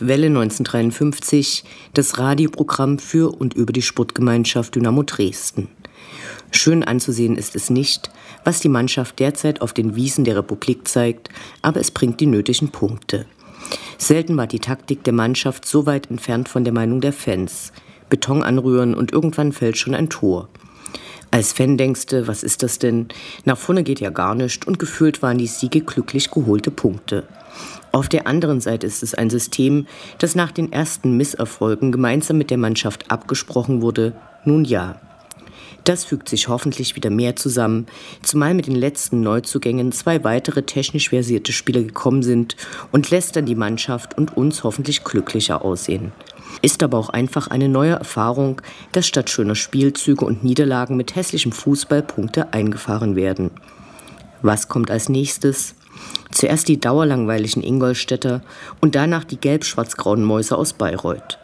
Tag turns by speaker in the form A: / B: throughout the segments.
A: Welle 1953, das Radioprogramm für und über die Sportgemeinschaft Dynamo Dresden. Schön anzusehen ist es nicht, was die Mannschaft derzeit auf den Wiesen der Republik zeigt, aber es bringt die nötigen Punkte. Selten war die Taktik der Mannschaft so weit entfernt von der Meinung der Fans. Beton anrühren und irgendwann fällt schon ein Tor. Als Fan denkst du, was ist das denn? Nach vorne geht ja gar nichts und gefühlt waren die Siege glücklich geholte Punkte. Auf der anderen Seite ist es ein System, das nach den ersten Misserfolgen gemeinsam mit der Mannschaft abgesprochen wurde. Nun ja. Das fügt sich hoffentlich wieder mehr zusammen, zumal mit den letzten Neuzugängen zwei weitere technisch versierte Spieler gekommen sind und lässt dann die Mannschaft und uns hoffentlich glücklicher aussehen. Ist aber auch einfach eine neue Erfahrung, dass statt schöner Spielzüge und Niederlagen mit hässlichem Fußball Punkte eingefahren werden. Was kommt als nächstes? Zuerst die dauerlangweiligen Ingolstädter und danach die gelb-schwarz-grauen Mäuse aus Bayreuth.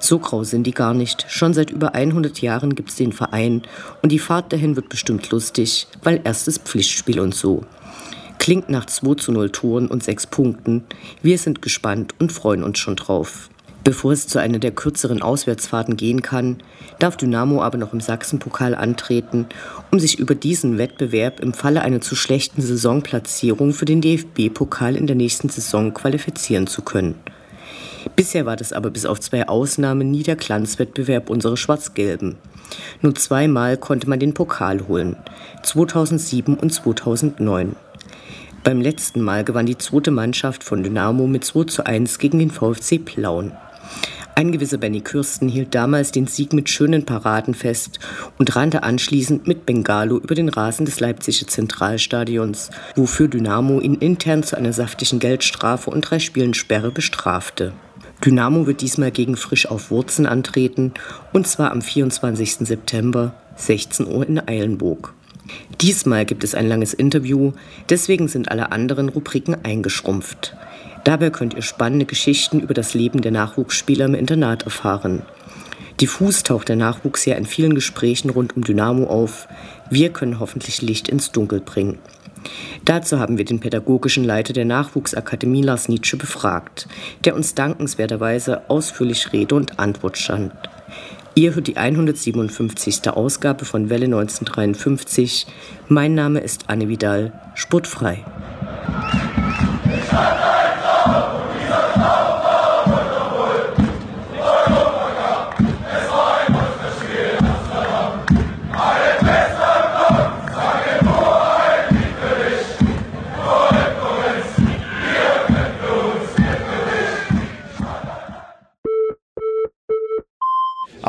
A: So grau sind die gar nicht. Schon seit über 100 Jahren gibt's den Verein und die Fahrt dahin wird bestimmt lustig, weil erstes Pflichtspiel und so. Klingt nach 2 zu 0 Toren und 6 Punkten. Wir sind gespannt und freuen uns schon drauf. Bevor es zu einer der kürzeren Auswärtsfahrten gehen kann, darf Dynamo aber noch im Sachsenpokal antreten, um sich über diesen Wettbewerb im Falle einer zu schlechten Saisonplatzierung für den DFB-Pokal in der nächsten Saison qualifizieren zu können. Bisher war das aber bis auf zwei Ausnahmen nie der Glanzwettbewerb unserer Schwarz-Gelben. Nur zweimal konnte man den Pokal holen, 2007 und 2009. Beim letzten Mal gewann die zweite Mannschaft von Dynamo mit 2 zu 1 gegen den VfC Plauen. Ein gewisser Benny Kürsten hielt damals den Sieg mit schönen Paraden fest und rannte anschließend mit Bengalo über den Rasen des Leipziger Zentralstadions, wofür Dynamo ihn intern zu einer saftigen Geldstrafe und drei Spielen Sperre bestrafte. Dynamo wird diesmal gegen Frisch auf Wurzen antreten, und zwar am 24. September, 16 Uhr in Eilenburg. Diesmal gibt es ein langes Interview, deswegen sind alle anderen Rubriken eingeschrumpft. Dabei könnt ihr spannende Geschichten über das Leben der Nachwuchsspieler im Internat erfahren. Diffus taucht der Nachwuchs ja in vielen Gesprächen rund um Dynamo auf. Wir können hoffentlich Licht ins Dunkel bringen. Dazu haben wir den pädagogischen Leiter der Nachwuchsakademie Lars Nietzsche befragt, der uns dankenswerterweise ausführlich Rede und Antwort stand. Ihr hört die 157. Ausgabe von Welle 1953. Mein Name ist Anne Vidal, sportfrei.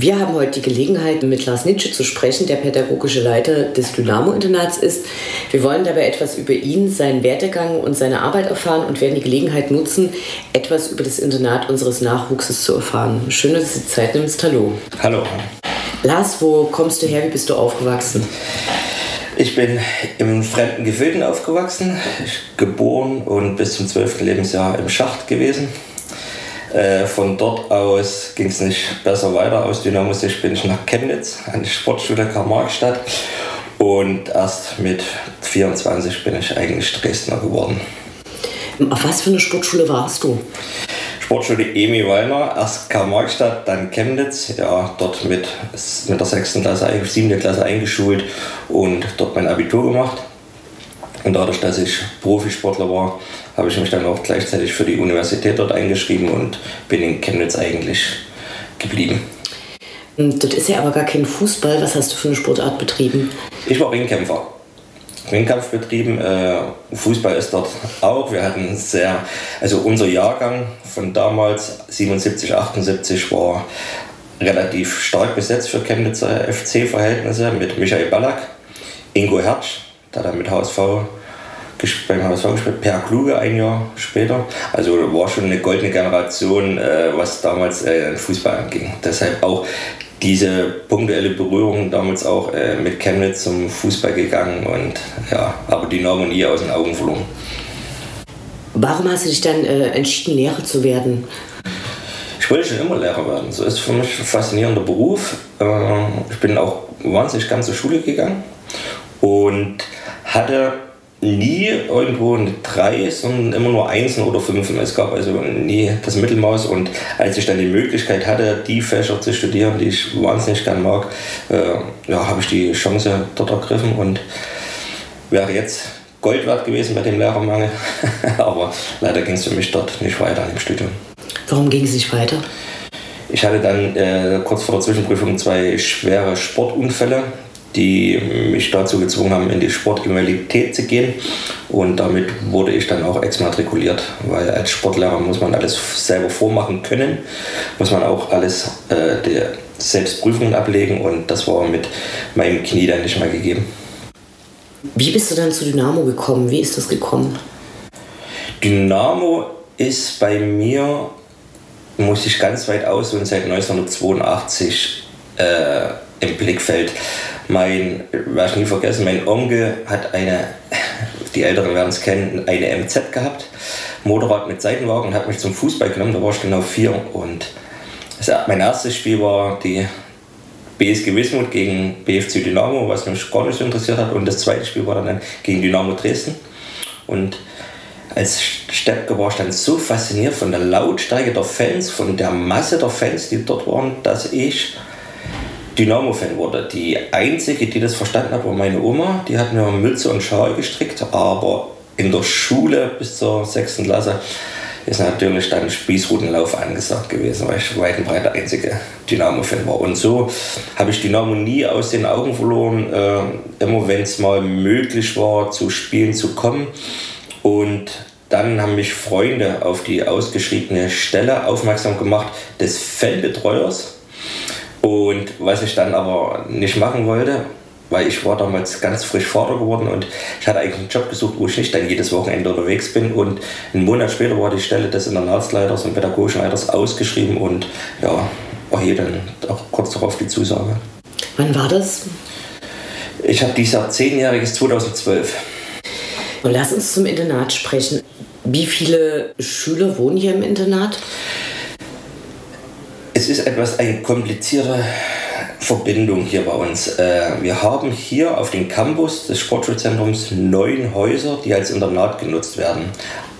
A: Wir haben heute die Gelegenheit, mit Lars Nitsche zu sprechen, der pädagogische Leiter des Dynamo-Internats ist. Wir wollen dabei etwas über ihn, seinen Werdegang und seine Arbeit erfahren und werden die Gelegenheit nutzen, etwas über das Internat unseres Nachwuchses zu erfahren. Schön, dass du die Zeit nimmst. Hallo.
B: Hallo.
A: Lars, wo kommst du her? Wie bist du aufgewachsen?
B: Ich bin im fremden Gefilden aufgewachsen, geboren und bis zum 12. Lebensjahr im Schacht gewesen. Äh, von dort aus ging es nicht besser weiter. Aus Dynamo Sicht bin ich nach Chemnitz an die Sportschule Karl-Marx-Stadt und erst mit 24 bin ich eigentlich Dresdner geworden.
A: Auf was für eine Sportschule warst du?
B: Sportschule Emi Weimar, erst Karl-Marx-Stadt, dann Chemnitz. Ja, dort mit, mit der 6. Klasse, 7. Klasse eingeschult und dort mein Abitur gemacht. Und dadurch, dass ich Profisportler war, habe ich mich dann auch gleichzeitig für die Universität dort eingeschrieben und bin in Chemnitz eigentlich geblieben.
C: Das ist ja aber gar kein Fußball. Was hast du für eine Sportart betrieben?
B: Ich war Ringkämpfer. Ringkampf betrieben. Äh, Fußball ist dort auch. Wir hatten sehr, also unser Jahrgang von damals, 77, 78, war relativ stark besetzt für Chemnitzer FC-Verhältnisse mit Michael Ballack, Ingo Hertsch, der dann mit HSV beim HSV gespielt, Per Kluge ein Jahr später. Also war schon eine goldene Generation, äh, was damals äh, Fußball anging. Deshalb auch diese punktuelle Berührung damals auch äh, mit Chemnitz zum Fußball gegangen und ja, aber Dynamo nie aus den Augen verloren.
C: Warum hast du dich dann entschieden, Lehrer zu werden?
B: Ich wollte schon immer Lehrer werden. So ist für mich ein faszinierender Beruf. Ich bin auch wahnsinnig ganz zur Schule gegangen und hatte nie irgendwo eine 3, sondern immer nur Einsen oder Fünfen. Es gab also nie das Mittelmaß und als ich dann die Möglichkeit hatte, die Fächer zu studieren, die ich wahnsinnig gern mag, äh, ja, habe ich die Chance dort ergriffen und wäre jetzt Gold wert gewesen bei dem Lehrermangel, aber leider ging es für mich dort nicht weiter im Studium.
C: Warum ging es nicht weiter?
B: Ich hatte dann äh, kurz vor der Zwischenprüfung zwei schwere Sportunfälle, die mich dazu gezwungen haben, in die Sportinvalidität zu gehen. Und damit wurde ich dann auch exmatrikuliert, weil als Sportlehrer muss man alles selber vormachen können, muss man auch alles äh, der Selbstprüfungen ablegen und das war mit meinem Knie dann nicht mehr gegeben.
C: Wie bist du dann zu Dynamo gekommen? Wie ist das gekommen?
B: Dynamo ist bei mir, muss ich ganz weit aus und seit 1982 äh, im Blickfeld. Mein, ich nie vergessen, mein Onkel hat eine, die Älteren werden es kennen, eine MZ gehabt, Motorrad mit Seitenwagen und hat mich zum Fußball genommen, da war ich genau vier und mein erstes Spiel war die BSG Wismut gegen BFC Dynamo, was mich gar nicht so interessiert hat und das zweite Spiel war dann gegen Dynamo Dresden und als Steppke war ich dann so fasziniert von der Lautstärke der Fans, von der Masse der Fans, die dort waren, dass ich Dynamo-Fan wurde. Die einzige, die das verstanden hat, war meine Oma. Die hat mir Mütze und Schal gestrickt, aber in der Schule bis zur 6. Klasse ist natürlich dann Spießrutenlauf angesagt gewesen, weil ich weit und breit der einzige Dynamo-Fan war. Und so habe ich Dynamo nie aus den Augen verloren, äh, immer wenn es mal möglich war, zu Spielen zu kommen. Und dann haben mich Freunde auf die ausgeschriebene Stelle aufmerksam gemacht des Fanbetreuers und was ich dann aber nicht machen wollte, weil ich war damals ganz frisch Vater geworden und ich hatte eigentlich einen Job gesucht, wo ich nicht dann jedes Wochenende unterwegs bin. Und einen Monat später war die Stelle des Internatsleiters und pädagogischen Leiters ausgeschrieben und ja, erhielt dann auch kurz darauf die Zusage.
C: Wann war das?
B: Ich habe dieses Jahr zehnjähriges 2012.
C: Und lass uns zum Internat sprechen. Wie viele Schüler wohnen hier im Internat?
B: Es ist etwas eine komplizierte Verbindung hier bei uns. Äh, wir haben hier auf dem Campus des Sportschulzentrums neun Häuser, die als Internat genutzt werden.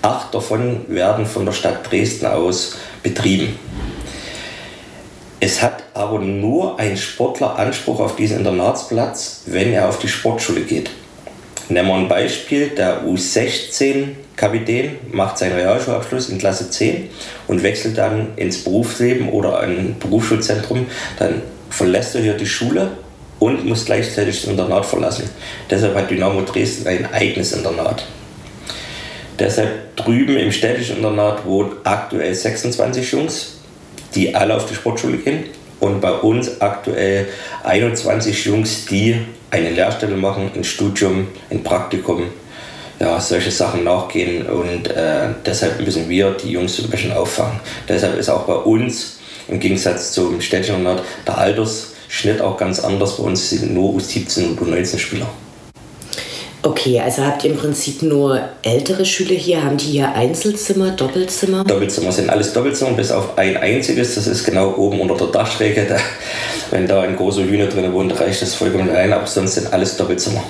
B: Acht davon werden von der Stadt Dresden aus betrieben. Es hat aber nur ein Sportler Anspruch auf diesen Internatsplatz, wenn er auf die Sportschule geht. Nehmen wir ein Beispiel, der U16 Kapitän, macht seinen Realschulabschluss in Klasse 10 und wechselt dann ins Berufsleben oder ein Berufsschulzentrum, dann verlässt er hier die Schule und muss gleichzeitig das Internat verlassen. Deshalb hat Dynamo Dresden ein eigenes Internat. Deshalb drüben im städtischen Internat wohnen aktuell 26 Jungs, die alle auf die Sportschule gehen. Und bei uns aktuell 21 Jungs, die eine Lehrstelle machen, ein Studium, ein Praktikum ja, solche Sachen nachgehen und äh, deshalb müssen wir die Jungs so ein bisschen auffangen. Deshalb ist auch bei uns im Gegensatz zum städtischen Nord der Altersschnitt auch ganz anders. Bei uns sind nur U17 und U19 Spieler.
C: Okay, also habt ihr im Prinzip nur ältere Schüler hier? Haben die hier Einzelzimmer, Doppelzimmer?
B: Doppelzimmer sind alles Doppelzimmer, bis auf ein einziges. Das ist genau oben unter der Dachschräge. Da, wenn da ein großer Hühner drin wohnt, reicht das vollkommen ein. Aber sonst sind alles Doppelzimmer.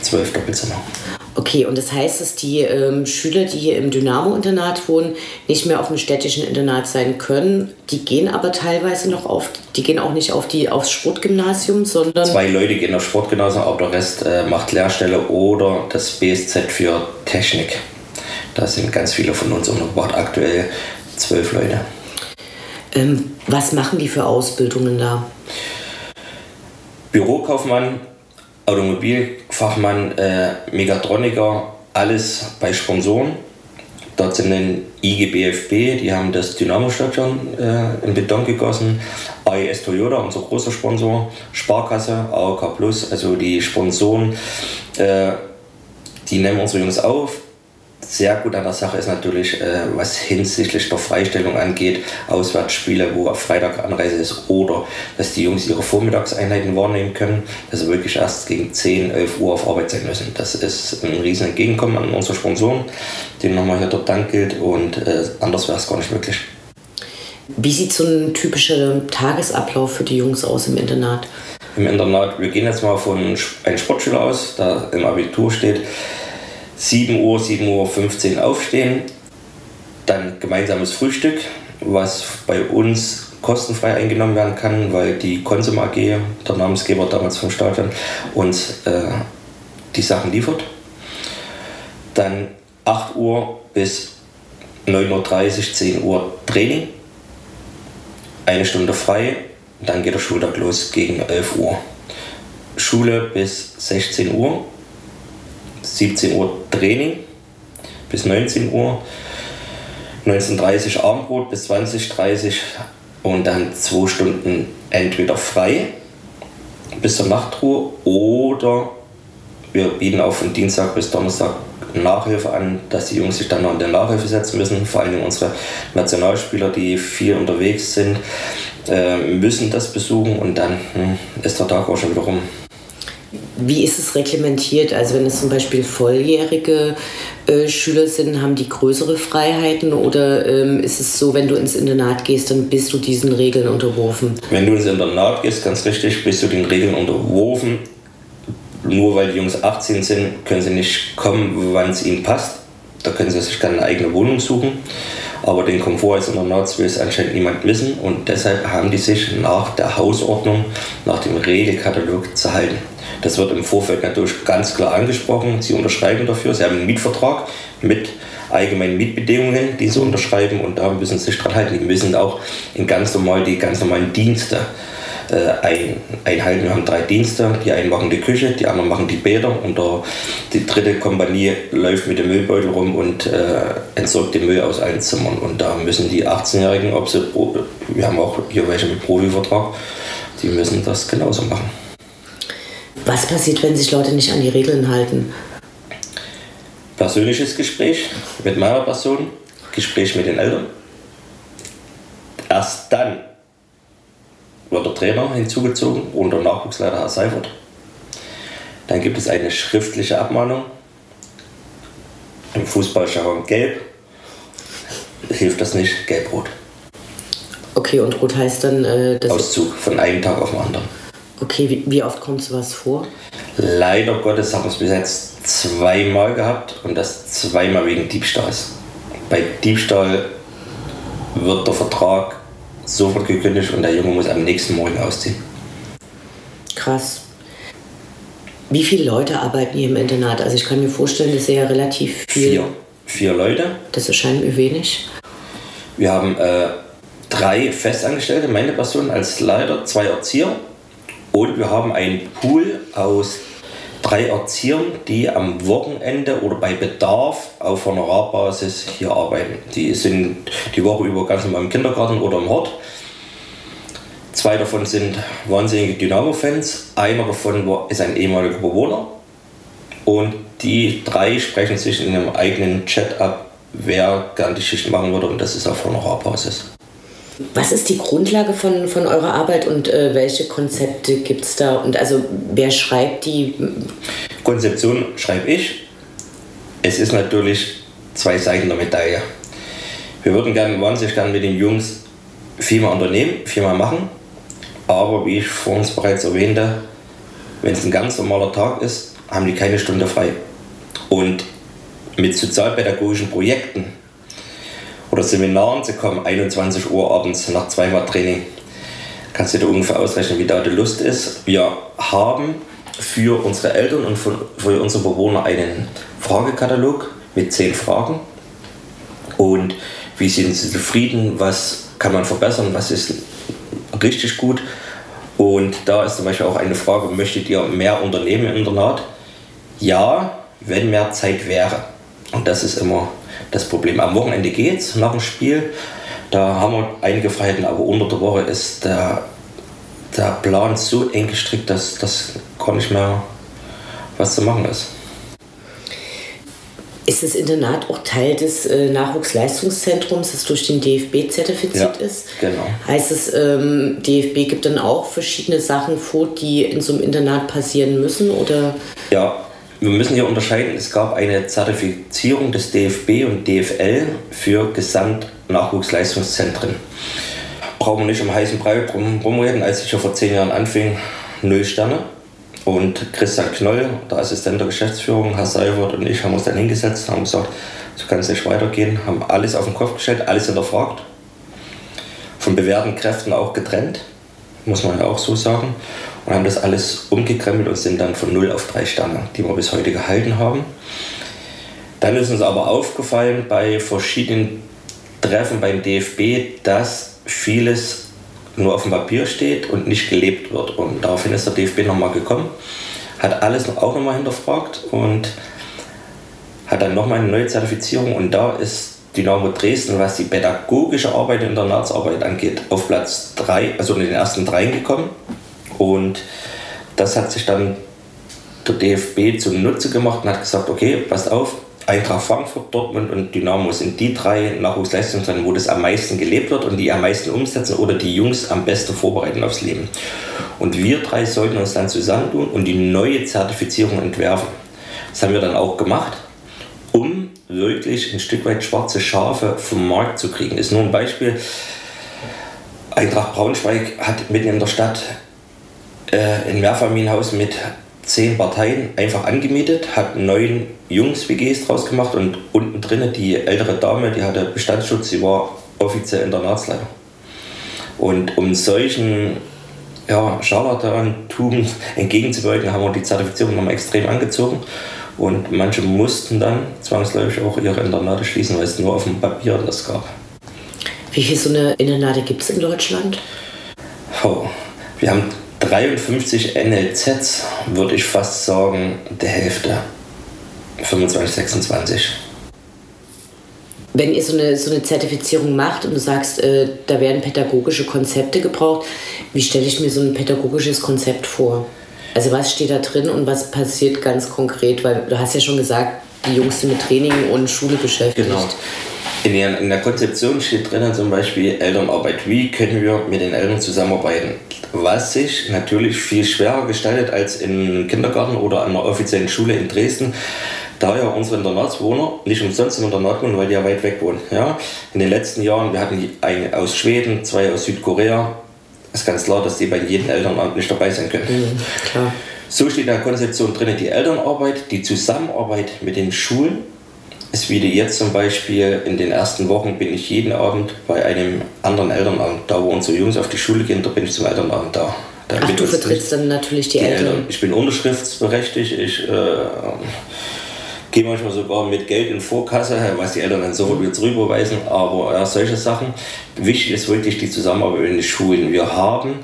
B: Zwölf Doppelzimmer.
C: Okay, und das heißt, dass die ähm, Schüler, die hier im Dynamo-Internat wohnen, nicht mehr auf dem städtischen Internat sein können. Die gehen aber teilweise noch auf, die gehen auch nicht auf die, aufs Sportgymnasium, sondern.
B: Zwei Leute gehen aufs Sportgymnasium, aber der Rest äh, macht Lehrstelle oder das BSZ für Technik. Da sind ganz viele von uns untergebracht, aktuell zwölf Leute.
C: Ähm, was machen die für Ausbildungen da?
B: Bürokaufmann, Automobilfachmann, äh, Megatroniker, alles bei Sponsoren. Dort sind ein IGBFB, die haben das Dynamo-Stadion äh, in Beton gegossen. AES Toyota, unser großer Sponsor. Sparkasse, AOK Plus, also die Sponsoren, äh, die nehmen unsere Jungs auf sehr gut an der Sache ist natürlich, äh, was hinsichtlich der Freistellung angeht, Auswärtsspiele, wo auf Freitag Anreise ist, oder dass die Jungs ihre Vormittagseinheiten wahrnehmen können, dass sie wirklich erst gegen 10, 11 Uhr auf Arbeit sein müssen. Das ist ein riesen Entgegenkommen an unsere Sponsoren, denen nochmal hier der Dank gilt und äh, anders wäre es gar nicht möglich.
C: Wie sieht so ein typischer Tagesablauf für die Jungs aus im Internat?
B: Im Internat, wir gehen jetzt mal von einem Sportschüler aus, der im Abitur steht, 7 Uhr, 7 Uhr 15 aufstehen, dann gemeinsames Frühstück, was bei uns kostenfrei eingenommen werden kann, weil die Konsum AG, der Namensgeber damals vom Stadion, uns äh, die Sachen liefert. Dann 8 Uhr bis 9.30 Uhr, 10 Uhr Training, eine Stunde frei, dann geht der Schultag los gegen 11 Uhr. Schule bis 16 Uhr, 17 Uhr Training bis 19 Uhr, 19.30 Uhr Abendbrot bis 20.30 Uhr und dann zwei Stunden entweder frei bis zur Nachtruhe oder wir bieten auch von Dienstag bis Donnerstag Nachhilfe an, dass die Jungs sich dann noch in der Nachhilfe setzen müssen. Vor allem unsere Nationalspieler, die viel unterwegs sind, äh, müssen das besuchen und dann hm, ist der Tag auch schon wieder rum.
C: Wie ist es reglementiert? Also wenn es zum Beispiel volljährige äh, Schüler sind, haben die größere Freiheiten oder ähm, ist es so, wenn du ins Internat gehst, dann bist du diesen Regeln unterworfen?
B: Wenn du ins Internat gehst, ganz richtig, bist du den Regeln unterworfen. Nur weil die Jungs 18 sind, können sie nicht kommen, wann es ihnen passt. Da können sie sich dann eine eigene Wohnung suchen. Aber den Komfort als Internats will es anscheinend niemand wissen und deshalb haben die sich nach der Hausordnung, nach dem Regelkatalog zu halten. Das wird im Vorfeld natürlich ganz klar angesprochen. Sie unterschreiben dafür. Sie haben einen Mietvertrag mit allgemeinen Mietbedingungen, die sie unterschreiben und da müssen sie sich dran halten. Die müssen auch in ganz normal die ganz normalen Dienste äh, ein, einhalten. Wir haben drei Dienste. Die einen machen die Küche, die anderen machen die Bäder und der, die dritte Kompanie läuft mit dem Müllbeutel rum und äh, entsorgt den Müll aus allen Zimmern. Und da müssen die 18-Jährigen, ob sie, wir haben auch hier welche mit Profivertrag, die müssen das genauso machen.
C: Was passiert, wenn sich Leute nicht an die Regeln halten?
B: Persönliches Gespräch mit meiner Person, Gespräch mit den Eltern. Erst dann wird der Trainer hinzugezogen und der Nachwuchsleiter Herr Seifert. Dann gibt es eine schriftliche Abmahnung. Im Fußballjargon gelb. Hilft das nicht, gelb-rot.
C: Okay, und rot heißt dann... Äh,
B: Auszug von einem Tag auf den anderen.
C: Okay, wie, wie oft kommt sowas vor?
B: Leider Gottes haben wir es bis jetzt zweimal gehabt und das zweimal wegen Diebstahls. Bei Diebstahl wird der Vertrag sofort gekündigt und der Junge muss am nächsten Morgen ausziehen.
C: Krass. Wie viele Leute arbeiten hier im Internat? Also ich kann mir vorstellen, das ist ja relativ viel.
B: Vier. Vier Leute.
C: Das erscheint mir wenig.
B: Wir haben äh, drei Festangestellte, meine Person als Leiter, zwei Erzieher und wir haben einen Pool aus drei Erziehern, die am Wochenende oder bei Bedarf auf Honorarbasis hier arbeiten. Die sind die Woche über ganz normal im Kindergarten oder im Hort. Zwei davon sind wahnsinnige Dynamo-Fans. Einer davon ist ein ehemaliger Bewohner. Und die drei sprechen sich in ihrem eigenen Chat ab, wer gern die Schicht machen würde. Und das ist auf Honorarbasis.
C: Was ist die Grundlage von, von eurer Arbeit und äh, welche Konzepte gibt es da? Und also wer schreibt die?
B: Konzeption schreibe ich. Es ist natürlich zwei Seiten der Medaille. Wir würden gerne, wahnsinnig gerne mit den Jungs viel mehr unternehmen, viel mehr machen. Aber wie ich vorhin bereits erwähnte, wenn es ein ganz normaler Tag ist, haben die keine Stunde frei. Und mit sozialpädagogischen Projekten oder Seminaren zu kommen, 21 Uhr abends nach zweimal Training. Kannst du dir ungefähr ausrechnen, wie da die Lust ist. Wir haben für unsere Eltern und für unsere Bewohner einen Fragekatalog mit zehn Fragen. Und wie sind sie zufrieden? Was kann man verbessern, was ist richtig gut. Und da ist zum Beispiel auch eine Frage, möchtet ihr mehr Unternehmen im Internat? Ja, wenn mehr Zeit wäre. Und das ist immer das Problem. Am Wochenende geht es nach dem Spiel. Da haben wir einige Freiheiten, aber unter der Woche ist der, der Plan so eng gestrickt, dass das gar nicht mehr was zu machen ist.
C: Ist das Internat auch Teil des äh, Nachwuchsleistungszentrums, das durch den DFB zertifiziert
B: ja,
C: ist?
B: Genau.
C: Heißt es, ähm, DFB gibt dann auch verschiedene Sachen vor, die in so einem Internat passieren müssen? Oder?
B: Ja, wir müssen hier unterscheiden. Es gab eine Zertifizierung des DFB und DFL für Gesamtnachwuchsleistungszentren. Brauchen wir nicht um heißen Brei drum reden. Als ich ja vor zehn Jahren anfing, null Sterne. Und Christian Knoll, der Assistent der Geschäftsführung, Herr Seibert und ich haben uns dann hingesetzt haben gesagt, so kann es nicht weitergehen, haben alles auf den Kopf gestellt, alles hinterfragt, von bewährten Kräften auch getrennt, muss man ja auch so sagen, und haben das alles umgekrempelt und sind dann von 0 auf 3 Sterne, die wir bis heute gehalten haben. Dann ist uns aber aufgefallen bei verschiedenen Treffen beim DFB, dass vieles nur auf dem Papier steht und nicht gelebt wird. Und daraufhin ist der DFB nochmal gekommen, hat alles auch nochmal hinterfragt und hat dann nochmal eine neue Zertifizierung. Und da ist Dynamo Dresden, was die pädagogische Arbeit der Internatsarbeit angeht, auf Platz 3, also in den ersten drei gekommen. Und das hat sich dann der DFB zunutze gemacht und hat gesagt, okay, passt auf, Eintracht Frankfurt, Dortmund und Dynamo sind die drei Nachwuchsleistungszentren, wo das am meisten gelebt wird und die am meisten umsetzen oder die Jungs am besten vorbereiten aufs Leben. Und wir drei sollten uns dann zusammentun und die neue Zertifizierung entwerfen. Das haben wir dann auch gemacht, um wirklich ein Stück weit schwarze Schafe vom Markt zu kriegen. Ist nur ein Beispiel. Eintracht Braunschweig hat mitten in der Stadt äh, ein Mehrfamilienhaus mit zehn Parteien einfach angemietet, hat neun Jungs-WGs draus gemacht und unten drinnen die ältere Dame, die hatte Bestandsschutz, sie war offiziell Internatsleiter. Und um solchen ja, Scharlatantum entgegenzuwirken, haben wir die Zertifizierung nochmal extrem angezogen. Und manche mussten dann zwangsläufig auch ihre Internate schließen, weil es nur auf dem Papier das gab.
C: Wie viele so eine Internate gibt es in Deutschland?
B: Oh, wir haben 53 NLZs, würde ich fast sagen, der Hälfte. 25, 26.
C: Wenn ihr so eine, so eine Zertifizierung macht und du sagst, äh, da werden pädagogische Konzepte gebraucht, wie stelle ich mir so ein pädagogisches Konzept vor? Also was steht da drin und was passiert ganz konkret? Weil du hast ja schon gesagt, die Jungs sind mit Training und Schule beschäftigt.
B: Genau. In der, in der Konzeption steht drin zum Beispiel Elternarbeit. Wie können wir mit den Eltern zusammenarbeiten? Was sich natürlich viel schwerer gestaltet als im Kindergarten oder an einer offiziellen Schule in Dresden da ja unsere Internatswohner nicht umsonst im Internat wohnen, weil die ja weit weg wohnen. Ja? In den letzten Jahren, wir hatten eine aus Schweden, zwei aus Südkorea. Es ist ganz klar, dass die bei jedem Elternamt nicht dabei sein können. Mhm. So steht in der Konzeption drin, die Elternarbeit, die Zusammenarbeit mit den Schulen. Es wie jetzt zum Beispiel in den ersten Wochen bin ich jeden Abend bei einem anderen Elternamt, da wo unsere Jungs auf die Schule gehen, da bin ich zum Elternabend da.
C: Ach, du vertrittst dann natürlich die, die Eltern. Eltern.
B: Ich bin unterschriftsberechtigt, ich äh, gehe manchmal sogar mit Geld in Vorkasse, was die Eltern dann sofort wieder zurücküberweisen, aber ja, solche Sachen. Wichtig ist wirklich die Zusammenarbeit in den Schulen. Wir haben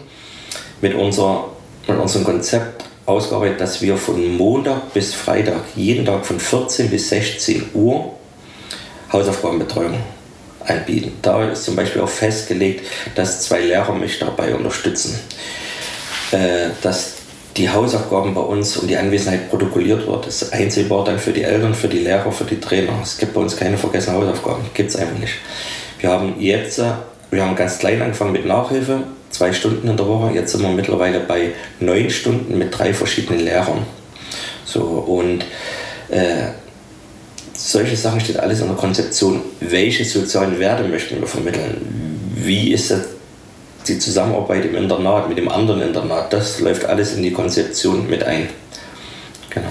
B: mit, unser, mit unserem Konzept ausgearbeitet, dass wir von Montag bis Freitag jeden Tag von 14 bis 16 Uhr Hausaufgabenbetreuung anbieten. Da ist zum Beispiel auch festgelegt, dass zwei Lehrer mich dabei unterstützen. Äh, dass die Hausaufgaben bei uns und die Anwesenheit protokolliert wird. Das ist einsehbar dann für die Eltern, für die Lehrer, für die Trainer. Es gibt bei uns keine vergessenen Hausaufgaben. Gibt es einfach nicht. Wir haben jetzt, wir haben ganz klein angefangen mit Nachhilfe, zwei Stunden in der Woche. Jetzt sind wir mittlerweile bei neun Stunden mit drei verschiedenen Lehrern. So, und äh, solche Sachen steht alles in der Konzeption. Welche sozialen Werte möchten wir vermitteln? Wie ist das die Zusammenarbeit im Internat mit dem anderen Internat, das läuft alles in die Konzeption mit ein. Genau.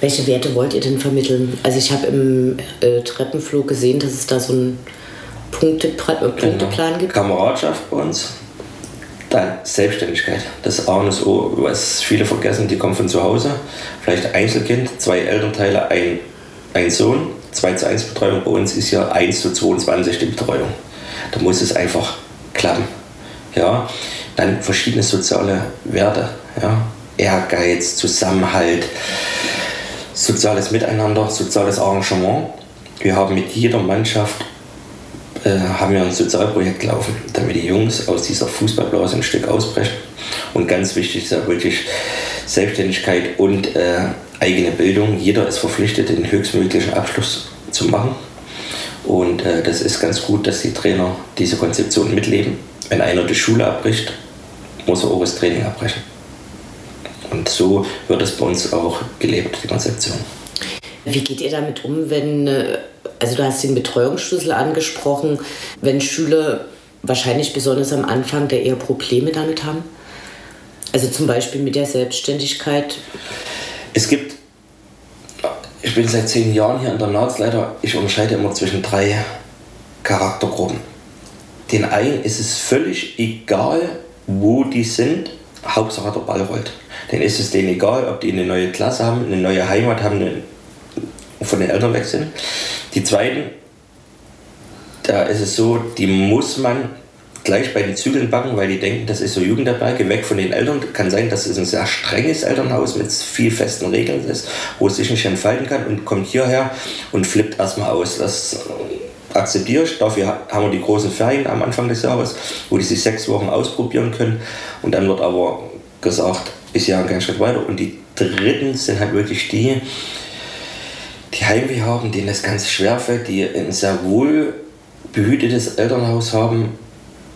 C: Welche Werte wollt ihr denn vermitteln? Also ich habe im äh, Treppenflug gesehen, dass es da so einen äh, Punkteplan genau. gibt.
B: Kameradschaft bei uns. Dann Selbstständigkeit. Das A und das O, was viele vergessen, die kommen von zu Hause. Vielleicht Einzelkind, zwei Elternteile, ein, ein Sohn, 2 zu 1 Betreuung. Bei uns ist ja 1 zu 22 die Betreuung. Da muss es einfach klappen. Ja, dann verschiedene soziale Werte, ja, Ehrgeiz, Zusammenhalt, soziales Miteinander, soziales Engagement. Wir haben mit jeder Mannschaft äh, haben wir ein Sozialprojekt laufen, damit die Jungs aus dieser Fußballblase ein Stück ausbrechen. Und ganz wichtig ist ja wirklich Selbstständigkeit und äh, eigene Bildung. Jeder ist verpflichtet, den höchstmöglichen Abschluss zu machen. Und äh, das ist ganz gut, dass die Trainer diese Konzeption mitleben. Wenn einer die Schule abbricht, muss er auch das Training abbrechen. Und so wird es bei uns auch gelebt, die Konzeption.
C: Wie geht ihr damit um, wenn, äh, also du hast den Betreuungsschlüssel angesprochen, wenn Schüler wahrscheinlich besonders am Anfang der eher Probleme damit haben? Also zum Beispiel mit der Selbstständigkeit?
B: Es gibt, ich bin seit zehn Jahren hier in der Nahtsleiter, ich unterscheide immer zwischen drei Charaktergruppen. Den einen ist es völlig egal, wo die sind, Hauptsache der Ball rollt. Dann ist es denen egal, ob die eine neue Klasse haben, eine neue Heimat haben, eine, von den Eltern weg sind. Die zweiten, da ist es so, die muss man gleich bei den Zügeln backen, weil die denken, das ist so Jugendherberge, weg von den Eltern. Kann sein, dass es ein sehr strenges Elternhaus mit viel festen Regeln ist, wo es sich nicht entfalten kann und kommt hierher und flippt erstmal aus. Das akzeptiere ich. Dafür haben wir die großen Ferien am Anfang des Jahres, wo die sich sechs Wochen ausprobieren können. Und dann wird aber gesagt, ist ja kein Schritt weiter. Und die dritten sind halt wirklich die, die Heimweh haben, denen es ganz schwer fällt, die ein sehr wohl behütetes Elternhaus haben,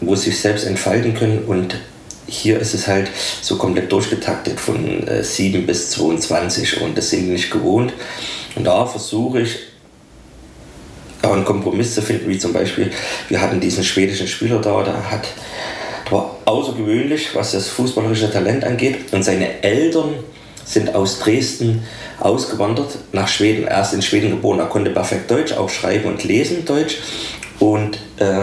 B: wo sie sich selbst entfalten können. Und hier ist es halt so komplett durchgetaktet von äh, 7 bis 22 und das sind die nicht gewohnt. Und da versuche ich auch einen Kompromiss zu finden, wie zum Beispiel, wir hatten diesen schwedischen Spieler da, der hat der war außergewöhnlich, was das fußballerische Talent angeht. Und seine Eltern sind aus Dresden ausgewandert nach Schweden. Er ist in Schweden geboren, er konnte perfekt Deutsch, auch schreiben und lesen Deutsch und äh,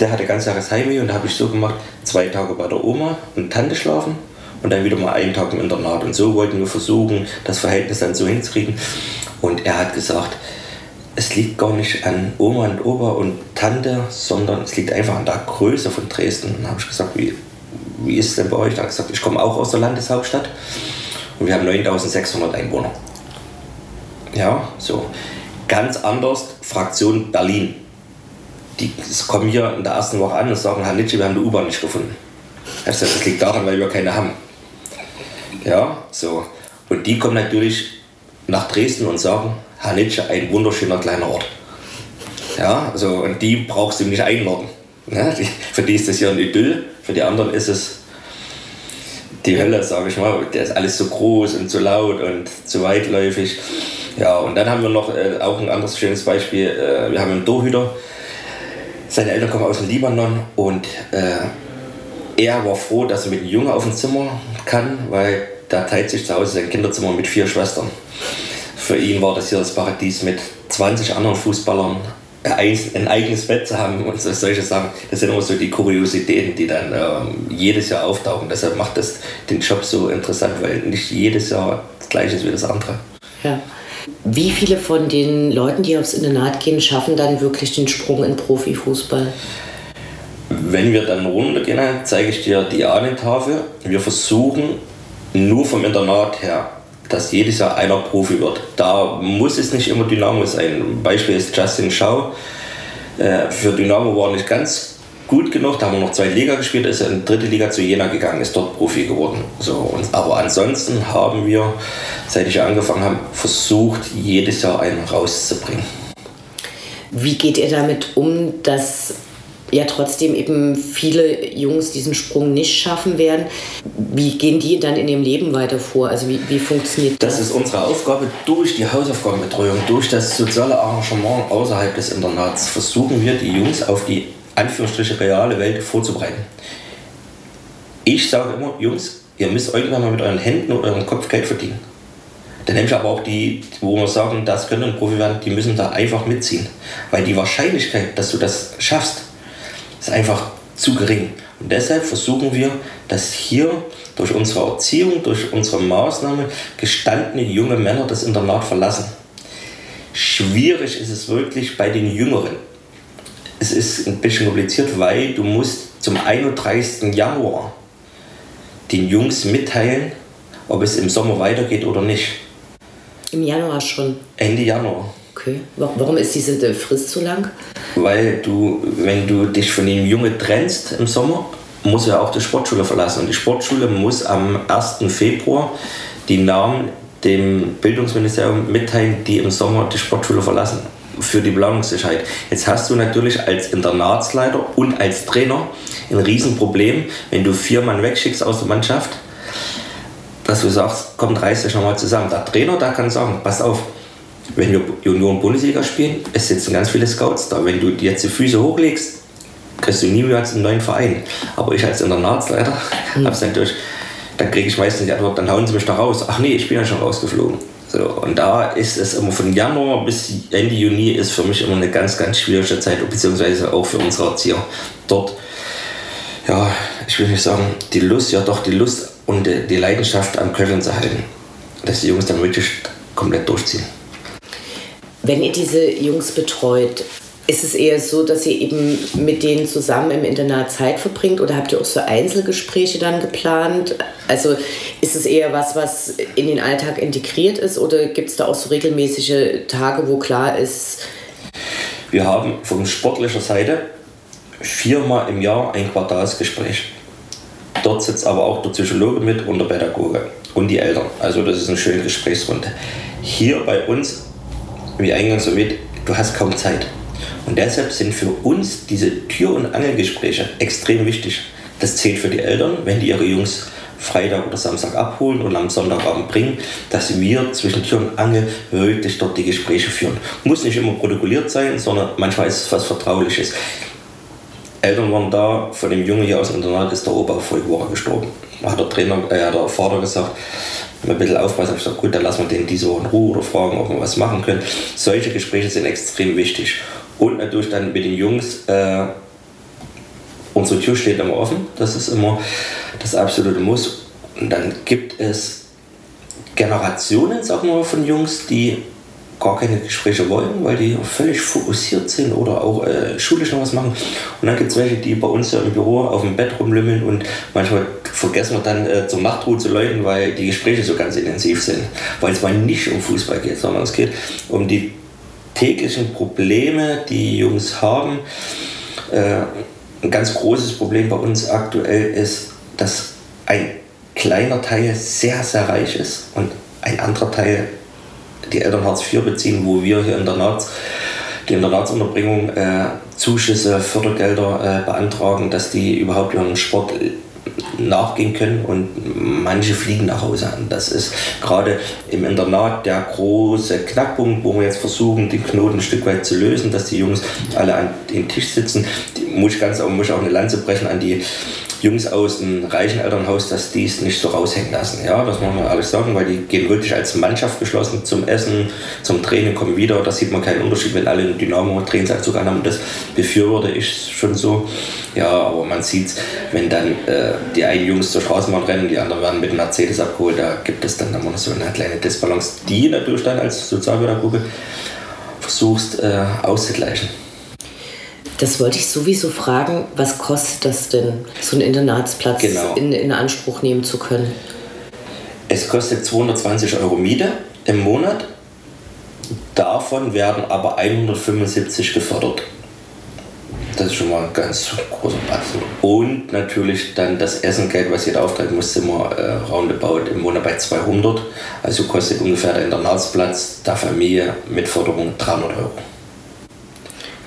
B: der hatte ganz Jahres Heimweh und da habe ich so gemacht, zwei Tage bei der Oma und Tante schlafen und dann wieder mal einen Tag im Internat. Und so wollten wir versuchen, das Verhältnis dann so hinzukriegen. Und er hat gesagt, es liegt gar nicht an Oma und Opa und Tante, sondern es liegt einfach an der Größe von Dresden. Und dann habe ich gesagt, wie, wie ist es denn bei euch? Da hat gesagt, ich komme auch aus der Landeshauptstadt und wir haben 9600 Einwohner. Ja, so. Ganz anders, Fraktion Berlin die kommen hier in der ersten Woche an und sagen, Herr Nitsche, wir haben die U-Bahn nicht gefunden. Also das liegt daran, weil wir keine haben. Ja, so. Und die kommen natürlich nach Dresden und sagen, Herr Nitsche, ein wunderschöner kleiner Ort. Ja, so, und die brauchst du nicht einladen. Ne? Für die ist das hier ein Idyll, für die anderen ist es die Hölle, sage ich mal. Der ist alles so groß und so laut und zu weitläufig. Ja, und dann haben wir noch äh, auch ein anderes schönes Beispiel. Äh, wir haben einen Torhüter, seine Eltern kommen aus dem Libanon und äh, er war froh, dass er mit einem Jungen auf dem Zimmer kann, weil da teilt sich zu Hause sein Kinderzimmer mit vier Schwestern. Für ihn war das hier das Paradies mit 20 anderen Fußballern ein eigenes Bett zu haben und solche Sachen. Das sind immer so die Kuriositäten, die dann ähm, jedes Jahr auftauchen. Deshalb macht das den Job so interessant, weil nicht jedes Jahr das gleiche ist wie das andere.
C: Ja. Wie viele von den Leuten, die aufs Internat gehen, schaffen dann wirklich den Sprung in Profifußball?
B: Wenn wir dann runtergehen, zeige ich dir die Ahnentafel. Wir versuchen nur vom Internat her, dass jedes Jahr einer Profi wird. Da muss es nicht immer Dynamo sein. Ein Beispiel ist Justin Schau. Äh, für Dynamo war nicht ganz gut genug. Da haben wir noch zweite Liga gespielt, ist in dritte Liga zu Jena gegangen, ist dort Profi geworden. So, und, aber ansonsten haben wir, seit ich angefangen habe, versucht, jedes Jahr einen rauszubringen.
C: Wie geht ihr damit um, dass ja trotzdem eben viele Jungs diesen Sprung nicht schaffen werden. Wie gehen die dann in ihrem Leben weiter vor? Also wie, wie funktioniert
B: das? Das ist unsere Aufgabe. Durch die Hausaufgabenbetreuung, durch das soziale Arrangement außerhalb des Internats versuchen wir die Jungs auf die Anführungsstriche reale Welt vorzubereiten. Ich sage immer, Jungs, ihr müsst irgendwann mal mit euren Händen oder eurem Kopf Geld verdienen. Dann nehme ich aber auch die, wo wir sagen, das können Profi werden, die müssen da einfach mitziehen. Weil die Wahrscheinlichkeit, dass du das schaffst, ist einfach zu gering. Und deshalb versuchen wir, dass hier durch unsere Erziehung, durch unsere Maßnahmen gestandene junge Männer das Internat verlassen. Schwierig ist es wirklich bei den Jüngeren es ist ein bisschen kompliziert, weil du musst zum 31. Januar den Jungs mitteilen, ob es im Sommer weitergeht oder nicht.
C: Im Januar schon?
B: Ende Januar.
C: Okay. Warum ist diese Frist so lang?
B: Weil du, wenn du dich von dem Junge trennst im Sommer, muss er auch die Sportschule verlassen. Und die Sportschule muss am 1. Februar die Namen dem Bildungsministerium mitteilen, die im Sommer die Sportschule verlassen für die Planungssicherheit. Jetzt hast du natürlich als Internatsleiter und als Trainer ein Riesenproblem, wenn du vier Mann wegschickst aus der Mannschaft, dass du sagst, komm, reiß dich nochmal zusammen. Der Trainer, der kann sagen, pass auf, wenn wir Junioren-Bundesliga spielen, es sitzen ganz viele Scouts da. Wenn du jetzt die Füße hochlegst, kriegst du nie mehr als einen neuen Verein. Aber ich als Internatsleiter mhm. habe es natürlich, dann kriege ich meistens die Antwort, dann hauen sie mich da raus. Ach nee, ich bin ja schon rausgeflogen. So, und da ist es immer von Januar bis Ende Juni ist für mich immer eine ganz, ganz schwierige Zeit, beziehungsweise auch für unsere Erzieher. Dort, ja, ich will nicht sagen, die Lust, ja doch die Lust und die Leidenschaft am Köcheln zu halten, dass die Jungs dann wirklich komplett durchziehen.
C: Wenn ihr diese Jungs betreut, ist es eher so, dass ihr eben mit denen zusammen im Internat Zeit verbringt oder habt ihr auch so Einzelgespräche dann geplant? Also ist es eher was, was in den Alltag integriert ist oder gibt es da auch so regelmäßige Tage, wo klar ist?
B: Wir haben von sportlicher Seite viermal im Jahr ein Quartalsgespräch. Dort sitzt aber auch der Psychologe mit und der Pädagoge und die Eltern. Also das ist eine schöne Gesprächsrunde. Hier bei uns, wie eingangs erwähnt, du hast kaum Zeit. Und deshalb sind für uns diese Tür- und Angelgespräche extrem wichtig. Das zählt für die Eltern, wenn die ihre Jungs Freitag oder Samstag abholen und am Sonntagabend bringen, dass wir zwischen Tür und Angel wirklich dort die Gespräche führen. Muss nicht immer protokolliert sein, sondern manchmal ist es was Vertrauliches. Eltern waren da, von dem Jungen hier aus dem Internat ist der Opa vorige Woche gestorben. Hat der Trainer, äh, der Vater gesagt, wir ein bisschen aufpassen, ich gesagt, gut, dann lassen wir den diese Woche in Ruhe oder fragen, ob wir was machen können. Solche Gespräche sind extrem wichtig. Und natürlich dann mit den Jungs, äh, unsere Tür steht immer offen, das ist immer das absolute Muss. Und dann gibt es Generationen, sagen wir, von Jungs, die gar keine Gespräche wollen, weil die völlig fokussiert sind oder auch äh, schulisch noch was machen. Und dann gibt es welche, die bei uns ja im Büro auf dem Bett rumlümmeln und manchmal vergessen wir dann äh, zur Nachtruhe zu läuten, weil die Gespräche so ganz intensiv sind. Weil es mal nicht um Fußball geht, sondern es geht um die täglichen Probleme, die Jungs haben. Äh, ein ganz großes Problem bei uns aktuell ist, dass ein kleiner Teil sehr, sehr reich ist und ein anderer Teil die Eltern Hartz IV beziehen, wo wir hier Internats, die Internatsunterbringung äh, Zuschüsse, Fördergelder äh, beantragen, dass die überhaupt ihren Sport nachgehen können und manche fliegen nach Hause. Das ist gerade im Internat der große Knackpunkt, wo wir jetzt versuchen, den Knoten ein Stück weit zu lösen, dass die Jungs alle an den Tisch sitzen. Die muss ich ganz muss auch eine Lanze brechen an die Jungs aus einem reichen Elternhaus, dass die es nicht so raushängen lassen. Ja, das muss man ehrlich sagen, weil die gehen wirklich als Mannschaft geschlossen zum Essen, zum Training, kommen wieder. Da sieht man keinen Unterschied, wenn alle einen Dynamo-Trainingsanzug anhaben. Das befürworte ich schon so. Ja, aber man sieht wenn dann äh, die einen Jungs zur Straßenbahn rennen, die anderen werden mit dem Mercedes abgeholt, da gibt es dann immer so eine kleine Disbalance, die natürlich dann als Sozialpädagoge versuchst äh, auszugleichen.
C: Das wollte ich sowieso fragen, was kostet das denn, so einen Internatsplatz genau. in, in Anspruch nehmen zu können?
B: Es kostet 220 Euro Miete im Monat. Davon werden aber 175 gefördert. Das ist schon mal ein ganz großer Batzen. Und natürlich dann das Essengeld, was jeder auftreiben muss, sind wir äh, roundabout im Monat bei 200. Also kostet ungefähr der Internatsplatz der Familie mit Förderung 300 Euro.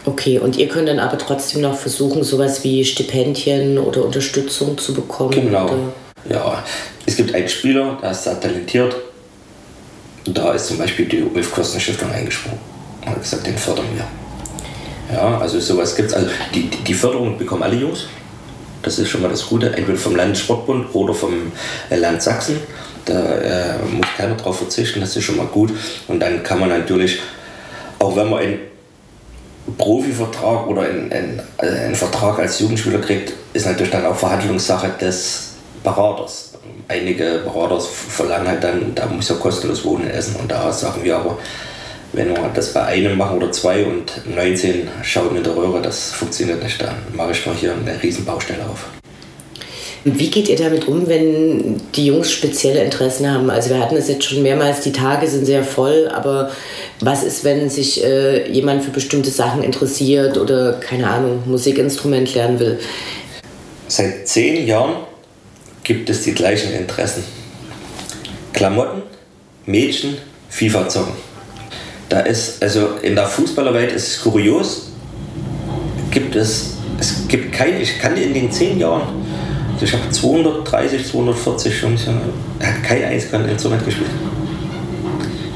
C: Okay, und ihr könnt dann aber trotzdem noch versuchen, sowas wie Stipendien oder Unterstützung zu bekommen?
B: Genau.
C: Oder?
B: Ja, es gibt einen Spieler, der ist sehr talentiert. Da ist zum Beispiel die Ulf Kosten Stiftung eingesprungen. Und hat gesagt, den fördern wir. Ja, also sowas gibt es. Also die, die Förderung bekommen alle Jungs. Das ist schon mal das Gute. Entweder vom Landessportbund oder vom äh, Land Sachsen. Da äh, muss keiner drauf verzichten, das ist schon mal gut. Und dann kann man natürlich, auch wenn man in Profivertrag oder ein, ein, also ein Vertrag als Jugendspieler kriegt, ist natürlich dann auch Verhandlungssache des Beraters. Einige Berater verlangen halt dann, da muss er kostenlos wohnen essen. Und da sagen wir aber, wenn wir das bei einem machen oder zwei und 19 schauen in der Röhre, das funktioniert nicht, dann mache ich mal hier eine riesen Baustelle auf.
C: Wie geht ihr damit um, wenn die Jungs spezielle Interessen haben? Also wir hatten es jetzt schon mehrmals, die Tage sind sehr voll, aber was ist, wenn sich äh, jemand für bestimmte Sachen interessiert oder keine Ahnung, Musikinstrument lernen will?
B: Seit zehn Jahren gibt es die gleichen Interessen. Klamotten, Mädchen, FIFA zocken. Da ist, also in der Fußballerwelt ist es kurios, gibt es, es gibt keine, ich kann in den zehn Jahren ich habe 230, 240 Jungs, er hat kein einziges Instrument gespielt.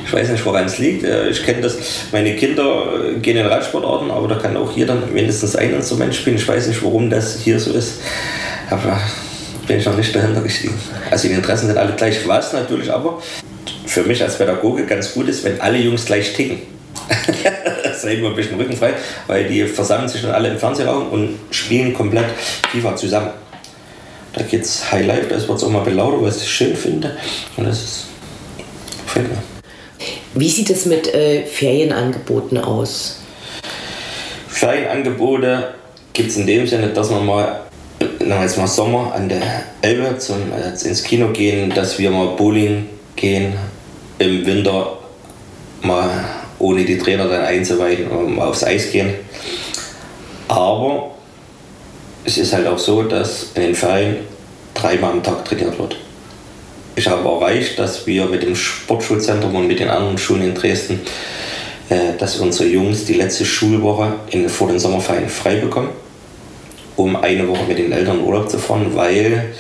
B: Ich weiß nicht, woran es liegt. Äh, ich kenne das, meine Kinder äh, gehen in Radsportarten, aber da kann auch dann mindestens ein Instrument spielen. Ich weiß nicht, warum das hier so ist. Aber bin ich noch nicht dahinter gestiegen. Also die Interessen sind alle gleich. Was natürlich aber für mich als Pädagoge ganz gut ist, wenn alle Jungs gleich ticken. das ist ein bisschen rückenfrei, weil die versammeln sich dann alle im Fernsehraum und spielen komplett FIFA zusammen. Da geht es Highlight, da wird es auch mal belauter, was ich schön finde. Und das ist, gefällt mir.
C: Wie sieht es mit äh, Ferienangeboten aus?
B: Ferienangebote gibt es in dem Sinne, dass man mal, na, jetzt mal Sommer an der Elbe zum, äh, ins Kino gehen, dass wir mal Bowling gehen, im Winter mal ohne die Trainer dann einzuweiden, mal aufs Eis gehen. Aber es ist halt auch so, dass in den Ferien dreimal am Tag trainiert wird. Ich habe erreicht, dass wir mit dem Sportschulzentrum und mit den anderen Schulen in Dresden, äh, dass unsere Jungs die letzte Schulwoche in, vor den Sommerferien frei bekommen, um eine Woche mit den Eltern in Urlaub zu fahren, weil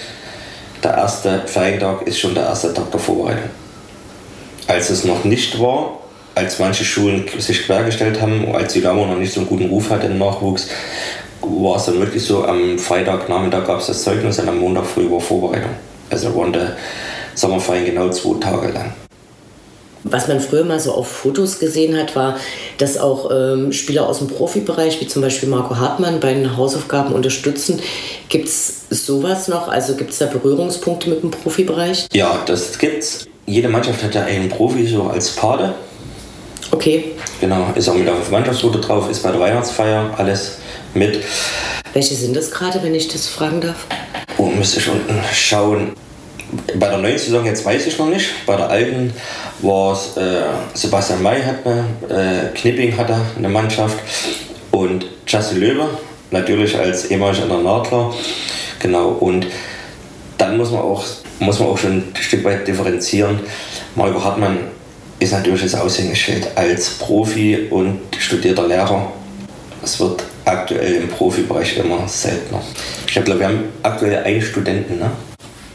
B: der erste Ferientag ist schon der erste Tag der Vorbereitung. Als es noch nicht war, als manche Schulen sich quergestellt haben, als Dynamo noch nicht so einen guten Ruf hatte im Nachwuchs, war es dann wirklich so, am Freitagnachmittag gab es das Zeugnis und am Montag früh war Vorbereitung. Also waren die Sommerferien genau zwei Tage lang.
C: Was man früher mal so auf Fotos gesehen hat, war, dass auch ähm, Spieler aus dem Profibereich, wie zum Beispiel Marco Hartmann, bei den Hausaufgaben unterstützen. Gibt es sowas noch? Also gibt es da Berührungspunkte mit dem Profibereich?
B: Ja, das gibt's. Jede Mannschaft hat ja einen Profi so als Pate.
C: Okay.
B: Genau, ist auch mit auf der Mannschaftsfoto drauf, ist bei der Weihnachtsfeier alles mit.
C: Welche sind das gerade, wenn ich das fragen darf?
B: Oh, müsste ich unten schauen. Bei der neuen Saison jetzt weiß ich noch nicht. Bei der alten war es äh, Sebastian May hat eine, äh, Knipping hatte eine Mannschaft und Justin Löwe, natürlich als ehemaliger Nadler. Genau, und dann muss man auch, muss man auch schon ein Stück weit differenzieren. Marco Hartmann ist natürlich das Aushängeschild als Profi und studierter Lehrer. Es wird aktuell im Profibereich immer seltener. Ich glaube, wir haben aktuell einen Studenten. Ne?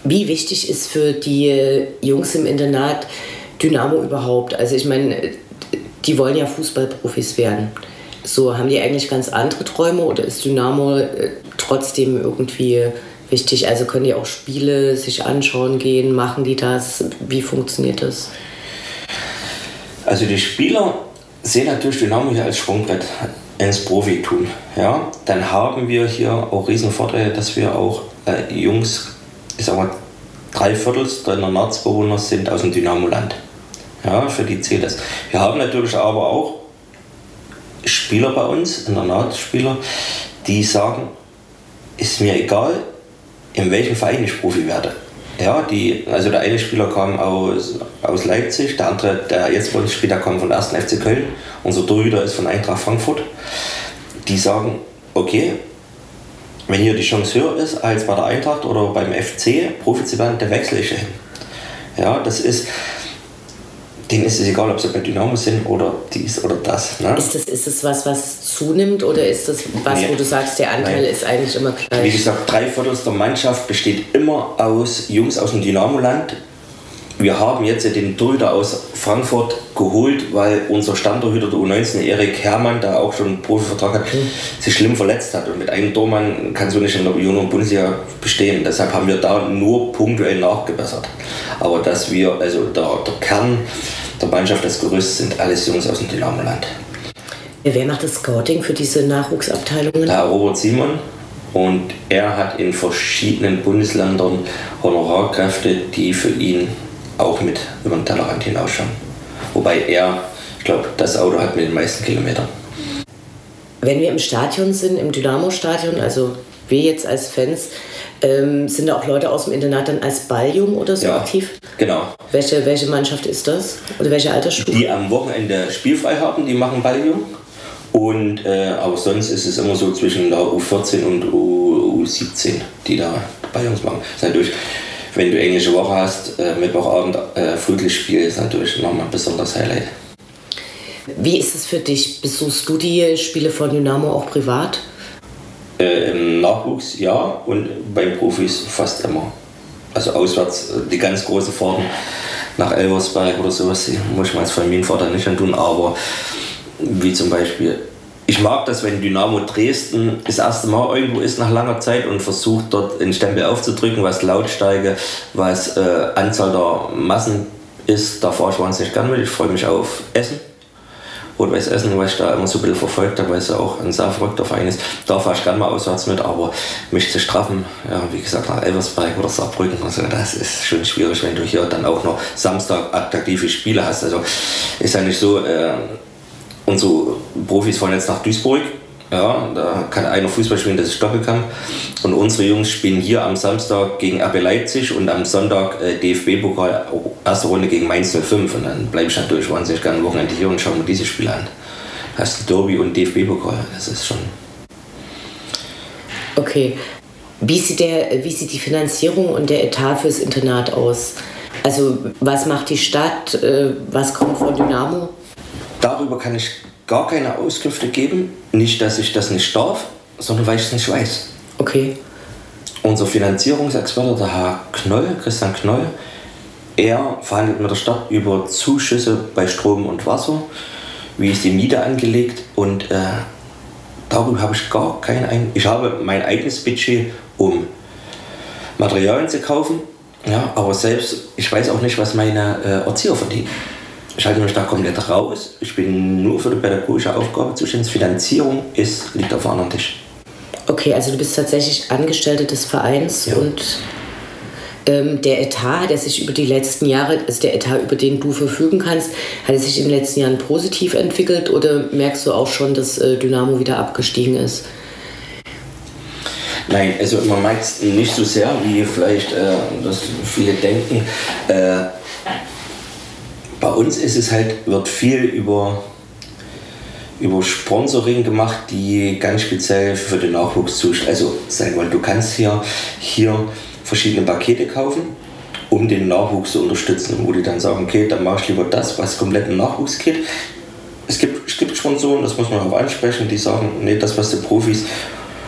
C: Wie wichtig ist für die Jungs im Internat Dynamo überhaupt? Also ich meine, die wollen ja Fußballprofis werden. So, haben die eigentlich ganz andere Träume oder ist Dynamo äh, trotzdem irgendwie wichtig? Also können die auch Spiele sich anschauen gehen? Machen die das? Wie funktioniert das?
B: Also die Spieler sehen natürlich Dynamo hier als Sprungbrett ins Profitum. Ja? Dann haben wir hier auch riesen Vorteile, dass wir auch äh, Jungs, ich sag mal, drei Viertel der Narzbewohner sind aus dem Dynamo-Land. Ja, für die zählt das. Wir haben natürlich aber auch Spieler bei uns, Internatsspieler, die sagen, ist mir egal, in welchem Verein ich Profi werde. Ja, die, also der eine Spieler kam aus, aus Leipzig, der andere, der jetzt bei uns spielt, der kam von 1. FC Köln. Unser Torhüter ist von Eintracht Frankfurt. Die sagen, okay, wenn hier die Chance höher ist als bei der Eintracht oder beim FC, Profi zu werden, der wechsle ich hin. Ja, das ist, denen ist es egal, ob sie bei Dynamo sind oder dies oder das. Ne?
C: Ist, das, ist das was, was zunimmt oder ist das was, nee. wo du sagst, der Anteil Nein. ist eigentlich immer gleich?
B: Wie gesagt, drei Viertel der Mannschaft besteht immer aus Jungs aus dem Dynamo-Land. Wir haben jetzt den Torhüter aus Frankfurt geholt, weil unser Stammtorhüter, der U19, Erik Herrmann, der auch schon einen Profivertrag hat, mhm. sich schlimm verletzt hat. Und mit einem Tormann kannst du nicht in der Junior-Bundesliga bestehen. Deshalb haben wir da nur punktuell nachgebessert. Aber dass wir, also der, der Kern der Mannschaft, das Gerüst sind alles Jungs aus dem Dynamo-Land.
C: Wer macht das Scouting für diese Nachwuchsabteilungen?
B: Der Robert Simon. Und er hat in verschiedenen Bundesländern Honorarkräfte, die für ihn auch mit über den Tellerrand hinausschauen. Wobei er Ich glaube, das Auto hat mit den meisten Kilometern.
C: Wenn wir im Stadion sind, im Dynamo-Stadion, also wir jetzt als Fans, ähm, sind da auch Leute aus dem Internat dann als Balljung oder so
B: Ja.
C: aktiv?
B: Genau.
C: Welche, welche Mannschaft ist das? Oder welche Altersstufe?
B: Die am Wochenende spielfrei haben, die machen Balljung. Und, äh, aber sonst ist es immer so zwischen der U14 und U, U17, die da Balljungs machen. Das ist natürlich, wenn du englische Woche hast, äh, Mittwochabend äh, Flutlichtspiel ist natürlich nochmal ein besonderes Highlight.
C: Wie ist es für dich? Besuchst du die Spiele von Dynamo auch privat?
B: Äh, Im Nachwuchs ja und bei Profis fast immer. Also auswärts, äh, die ganz großen Fahrten nach Elversberg oder sowas, die muss ich mir als Familienvater nicht antun, aber wie zum Beispiel, ich mag das, wenn Dynamo Dresden das erste Mal irgendwo ist nach langer Zeit und versucht dort einen Stempel aufzudrücken, was Lautstärke, was äh, Anzahl der Massen ist, da fahre ich wahnsinnig gern mit. Ich freue mich auf Essen. Rot-Weiß Essen, was ich da immer so ein bisschen verfolgt habe, weil es ja auch ein sehr verrückter Verein ist. Da fahre ich gerne mal auswärts mit, aber mich zu straffen, ja, wie gesagt, nach Elversberg oder Saarbrücken, also das ist schon schwierig, wenn du hier dann auch noch Samstag attraktive Spiele hast. Also ist ja nicht so, äh, unsere Profis fahren jetzt nach Duisburg. Ja, da kann einer Fußball spielen, das ist Doppelkampf. Und unsere Jungs spielen hier am Samstag gegen RB Leipzig und am Sonntag äh, DFB-Pokal, erste Runde gegen Mainz 05. Und dann bleibe ich natürlich wahnsinnig gerne am Wochenende hier und schaue mir diese Spiele an. Hast du Derby und DFB-Pokal, das ist schon.
C: Okay. Wie sieht, der, wie sieht die Finanzierung und der Etat fürs Internat aus? Also was macht die Stadt? Äh, Was kommt von Dynamo?
B: Darüber kann ich gar keine Auskünfte geben. Nicht, dass ich das nicht darf, sondern weil ich es nicht weiß.
C: Okay.
B: Unser Finanzierungsexperte, der Herr Knoll, Christian Knoll, er verhandelt mit der Stadt über Zuschüsse bei Strom und Wasser, wie ist die Miete angelegt und äh, darüber habe ich gar keinen Ein Ich habe mein eigenes Budget, um Materialien zu kaufen, ja, aber selbst, ich weiß auch nicht, was meine äh, Erzieher verdienen. Ich halte mich da komplett raus. Ich bin nur für die pädagogische Aufgabe zuständig. Finanzierung ist, liegt auf einem anderen Tisch.
C: Okay, also du bist tatsächlich Angestellte des Vereins
B: Ja.
C: und ähm, der Etat, der sich über die letzten Jahre, also der Etat, über den du verfügen kannst, hat er sich in den letzten Jahren positiv entwickelt oder merkst du auch schon, dass äh, Dynamo wieder abgestiegen ist?
B: Nein, also man merkt es nicht so sehr, wie vielleicht äh, das viele denken. Äh, bei uns ist es halt, wird viel über, über Sponsoring gemacht, die ganz speziell für den Nachwuchs zuständig Also wir, mal, du kannst hier, hier verschiedene Pakete kaufen, um den Nachwuchs zu unterstützen. Wo die dann sagen, okay, dann mache ich lieber das, was komplett im Nachwuchs geht. Es gibt, es gibt Sponsoren, das muss man auch ansprechen, die sagen, nee, das, was die Profis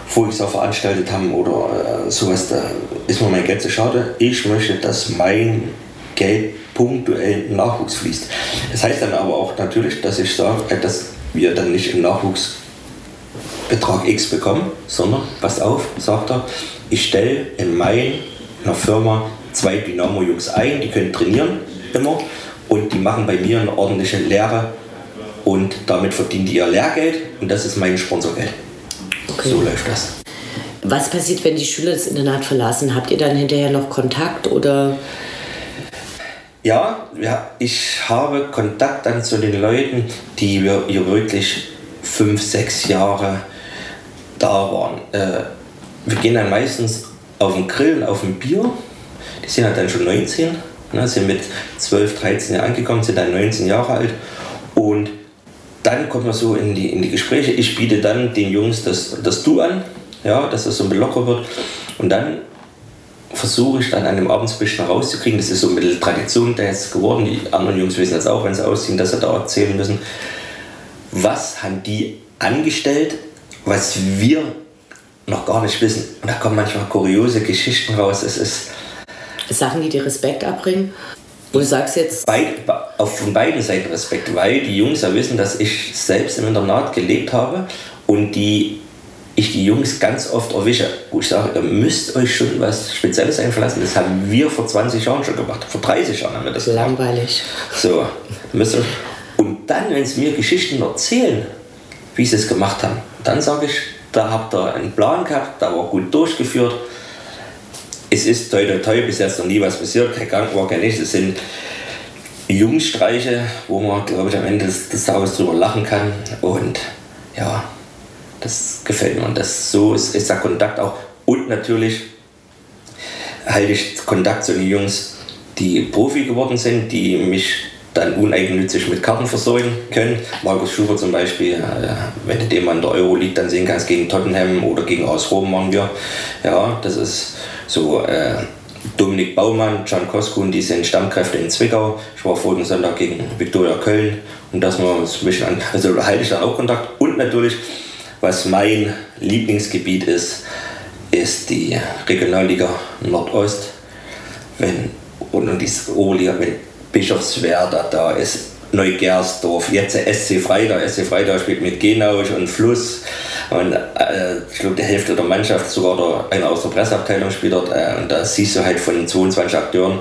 B: voriges Jahr veranstaltet haben oder äh, sowas, da ist mir mein Geld zu schade. Ich möchte, dass mein Geld punktuell in Nachwuchs fließt. Das heißt dann aber auch natürlich, dass ich sage, äh, dass wir dann nicht im Nachwuchs Betrag X bekommen, sondern, passt auf, sagt er, ich stelle in meiner Firma zwei Dynamo-Jungs ein, die können trainieren immer und die machen bei mir eine ordentliche Lehre und damit verdienen die ihr Lehrgeld und das ist mein Sponsorgeld.
C: Okay.
B: So läuft das.
C: Was passiert, wenn die Schüler das Internat verlassen? Habt ihr dann hinterher noch Kontakt oder?
B: Ja, ja, ich habe Kontakt dann zu den Leuten, die wir hier wirklich fünf, sechs Jahre da waren. Äh, wir gehen dann meistens auf den Grill, auf ein Bier. Die sind halt dann schon 19, ne, sind mit 12, 13 Jahren angekommen, sind dann 19 Jahre alt. Und dann kommt man so in die, in die Gespräche. Ich biete dann den Jungs das, das Du an, ja, dass das so ein bisschen locker wird. Und dann versuche ich dann an dem Abend so ein bisschen rauszukriegen. Das ist so ein bisschen Tradition da jetzt geworden. Die anderen Jungs wissen das auch, wenn sie ausziehen, dass sie da erzählen müssen. Was haben die angestellt, was wir noch gar nicht wissen? Und da kommen manchmal kuriose Geschichten raus. Es ist
C: Sachen, die dir Respekt abbringen? Wo du sagst jetzt,
B: beid, auf von beiden Seiten Respekt, weil die Jungs ja wissen, dass ich selbst im Internat gelebt habe und die ich die Jungs ganz oft erwische, wo ich sage, ihr müsst euch schon was Spezielles einfallen lassen. Das haben wir vor 20 Jahren schon gemacht. Vor 30 Jahren haben wir das gemacht.
C: langweilig.
B: So, müsst ihr, und dann, wenn sie mir Geschichten erzählen, wie sie es gemacht haben, dann sage ich, da habt ihr einen Plan gehabt, da war gut durchgeführt. Es ist toi toi toi bis jetzt noch nie was passiert, kein Gang war kein nichts. Es sind Jungsstreiche, wo man, glaube ich, am Ende des, des Tages drüber lachen kann. Und ja, das gefällt mir. Und das, so ist, ist der Kontakt auch. Und natürlich halte ich Kontakt zu den Jungs, die Profi geworden sind, die mich dann uneigennützig mit Karten versorgen können. Markus Schuber zum Beispiel, äh, wenn du den mal in der Euroleague dann sehen kannst, gegen Tottenham oder gegen AS Rom waren wir. Ja, das ist so äh, Dominik Baumann, John Koskun, die sind Stammkräfte in Zwickau. Ich war vorigen Sonntag gegen Viktoria Köln und das wir uns ein bisschen an, also da halte ich dann auch Kontakt. Und natürlich, was mein Lieblingsgebiet ist, ist die Regionalliga Nordost. Wenn, und die Oberliga, wenn Bischofswerda da ist, Neugersdorf, jetzt der SC Freitag. SC Freitag spielt mit Genausch und Fluss. Und äh, ich glaube, die Hälfte der Mannschaft, sogar der, einer aus der Presseabteilung spielt dort. Äh, und da siehst du halt von den 22 Akteuren,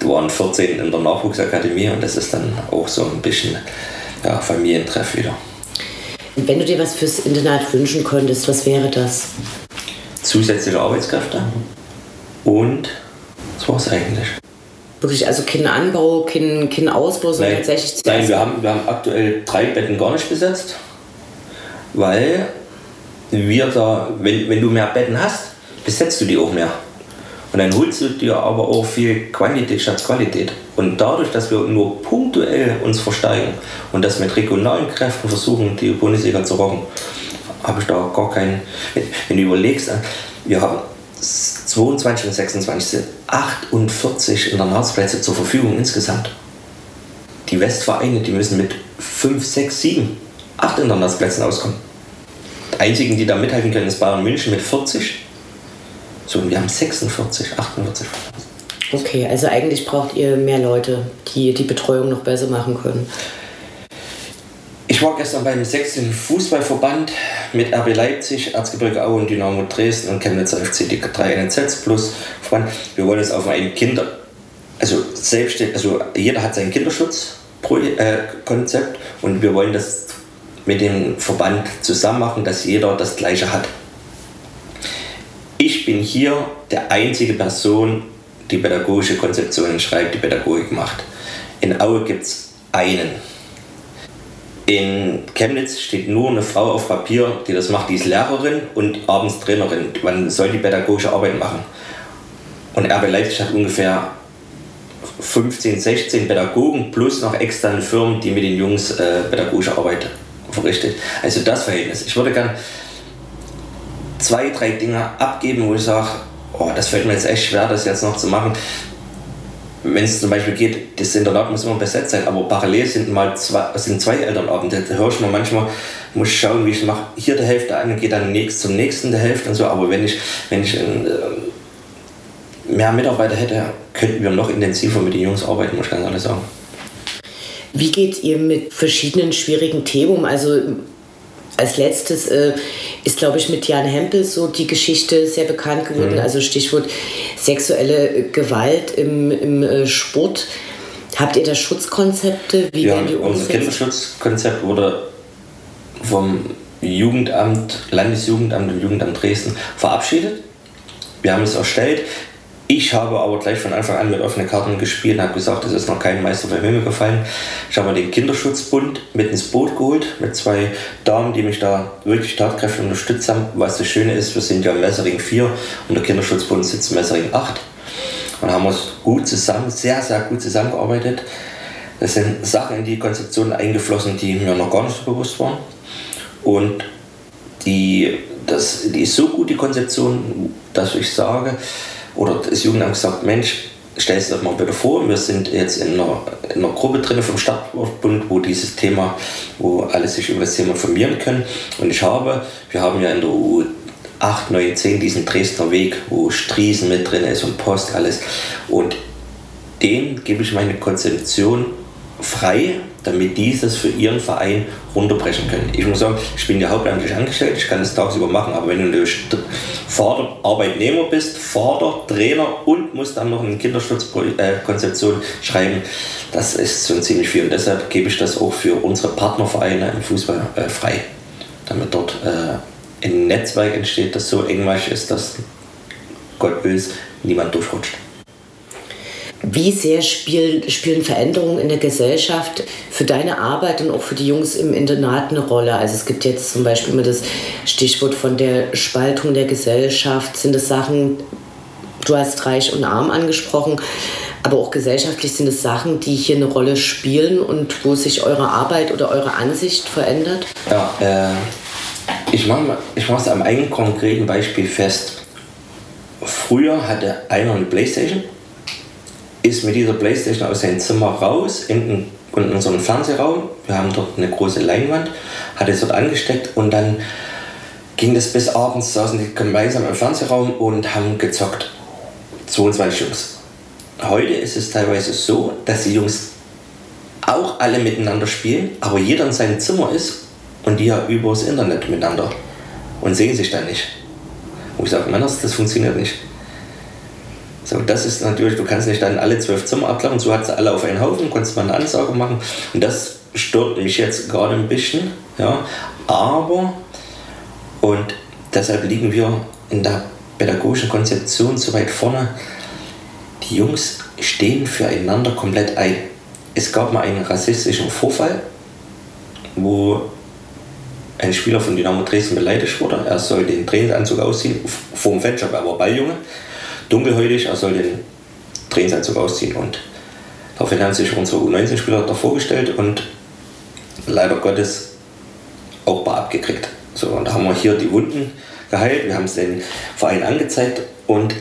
B: da waren 14 in der Nachwuchsakademie und das ist dann auch so ein bisschen ja, Familientreff wieder.
C: Wenn du dir was fürs Internat wünschen könntest, was wäre das?
B: Zusätzliche Arbeitskräfte und das war es eigentlich.
C: Wirklich, also kein Anbau, kein, kein Ausbau, sondern
B: Nein,
C: tatsächlich
B: nein wir, haben, wir haben aktuell drei Betten gar nicht besetzt, weil wir da, wenn, wenn du mehr Betten hast, besetzt du die auch mehr. Und dann holst du dir aber auch viel Quantität statt Qualität. Und dadurch, dass wir nur punktuell uns versteigen und das mit regionalen Kräften versuchen, die Bundesliga zu rocken, habe ich da gar keinen. Wenn du überlegst, wir haben 22 und 26 sind 48 Internatsplätze zur Verfügung insgesamt. Die Westvereine, die müssen mit 5, 6, 7, 8 Internatsplätzen auskommen. Die einzigen, die da mithalten können, ist Bayern München mit 40. So, wir haben 46, 48.
C: Okay, also eigentlich braucht ihr mehr Leute, die die Betreuung noch besser machen können.
B: Ich war gestern beim 16. Fußballverband mit RB Leipzig, Erzgebirge Aue und Dynamo Dresden und Chemnitzer FC, die drei NZ plus Verband. Wir wollen jetzt auf ein Kinder, also selbstständig, also jeder hat sein Kinderschutzkonzept äh, und wir wollen das mit dem Verband zusammen machen, dass jeder das Gleiche hat. Ich bin hier der einzige Person, die pädagogische Konzeptionen schreibt, die Pädagogik macht. In Aue gibt es einen in Chemnitz steht nur eine Frau auf Papier, die das macht, die ist Lehrerin und abends Trainerin. Man soll die pädagogische Arbeit machen. Und RB Leipzig hat ungefähr 15, 16 Pädagogen plus noch externe Firmen, die mit den Jungs äh, pädagogische Arbeit verrichtet. Also das Verhältnis. Ich würde gern zwei, drei Dinge abgeben, wo ich sage, oh, das fällt mir jetzt echt schwer, das jetzt noch zu machen wenn es zum Beispiel geht, das Internat muss immer besetzt sein, aber parallel sind mal zwei, sind zwei Elternabende. Da höre ich mir manchmal, muss ich schauen, wie ich mache. Hier der Hälfte an und gehe dann nächst, zum nächsten der Hälfte und so. Aber wenn ich, wenn ich äh, mehr Mitarbeiter hätte, könnten wir noch intensiver mit den Jungs arbeiten, muss ich ganz ehrlich sagen.
C: Wie geht ihr mit verschiedenen schwierigen Themen um? Also als letztes äh, ist, glaube ich, mit Jan Hempel so die Geschichte sehr bekannt geworden. Mhm. Also Stichwort sexuelle Gewalt im, im äh, Sport. Habt ihr da Schutzkonzepte?
B: Wie ja, werden die unser Kinderschutzkonzept wurde vom Jugendamt, Landesjugendamt und Jugendamt Dresden verabschiedet. Wir haben es erstellt. Ich habe aber gleich von Anfang an mit offenen Karten gespielt und habe gesagt, es ist noch kein Meister vom Himmel gefallen. Ich habe den Kinderschutzbund mit ins Boot geholt, mit zwei Damen, die mich da wirklich tatkräftig unterstützt haben. Was das Schöne ist, wir sind ja im Messering 4 und der Kinderschutzbund sitzt im Messering 8. Und haben uns gut zusammen, sehr, sehr gut zusammengearbeitet. Es sind Sachen in die Konzeption eingeflossen, die mir noch gar nicht so bewusst waren. Und die, das, die ist so gut, die Konzeption, dass ich sage, oder das Jugendamt gesagt, Mensch, stell es doch mal bitte vor, wir sind jetzt in einer, in einer Gruppe drin vom Stadtbund, wo dieses Thema, wo alle sich über das Thema informieren können. Und ich habe, wir haben ja in der U 8, 9, 10 diesen Dresdner Weg, wo Striesen mit drin ist und Post, alles. Und dem gebe ich meine Konzeption frei, damit die das für ihren Verein runterbrechen können. Ich muss sagen, ich bin ja hauptamtlich angestellt, ich kann das tagsüber machen, aber wenn du Vater, Arbeitnehmer bist, Vater, Trainer und musst dann noch eine Kinderschutzkonzeption schreiben, das ist schon ziemlich viel. Und deshalb gebe ich das auch für unsere Partnervereine im Fußball äh, frei, damit dort äh, ein Netzwerk entsteht, das so engmaschig ist, dass Gott will niemand durchrutscht.
C: Wie sehr spiel, spielen Veränderungen in der Gesellschaft für deine Arbeit und auch für die Jungs im Internat eine Rolle? Also es gibt jetzt zum Beispiel immer das Stichwort von der Spaltung der Gesellschaft. Sind das Sachen, du hast reich und arm angesprochen, aber auch gesellschaftlich sind es Sachen, die hier eine Rolle spielen und wo sich eure Arbeit oder eure Ansicht verändert?
B: Ja, äh, ich mache ich es am eigenen konkreten Beispiel fest. Früher hatte einer eine Playstation ist mit dieser Playstation aus seinem Zimmer raus in, in unseren Fernsehraum. Wir haben dort eine große Leinwand, hat es dort angesteckt und dann ging das bis abends, saßen die gemeinsam im Fernsehraum und haben gezockt. 22 Jungs. Heute ist es teilweise so, dass die Jungs auch alle miteinander spielen, aber jeder in seinem Zimmer ist und die ja übers Internet miteinander und sehen sich dann nicht. Wo ich sage, Männers, das funktioniert nicht. So, das ist natürlich, du kannst nicht dann alle zwölf Zimmer abklappen, so hat sie alle auf einen Haufen, konntest mal eine Ansage machen. Und das stört mich jetzt gerade ein bisschen. Ja. Aber, und deshalb liegen wir in der pädagogischen Konzeption so weit vorne, die Jungs stehen füreinander komplett ein. Es gab mal einen rassistischen Vorfall, wo ein Spieler von Dynamo Dresden beleidigt wurde. Er soll den Trainingsanzug ausziehen, vor dem Fanshop, er war Balljunge dunkelhäutig, er soll den Trainingsanzug ausziehen. Und daraufhin haben sich unsere U19-Spieler da vorgestellt und leider Gottes auch bar abgekriegt. So, und da haben wir hier die Wunden geheilt, wir haben es den Verein angezeigt und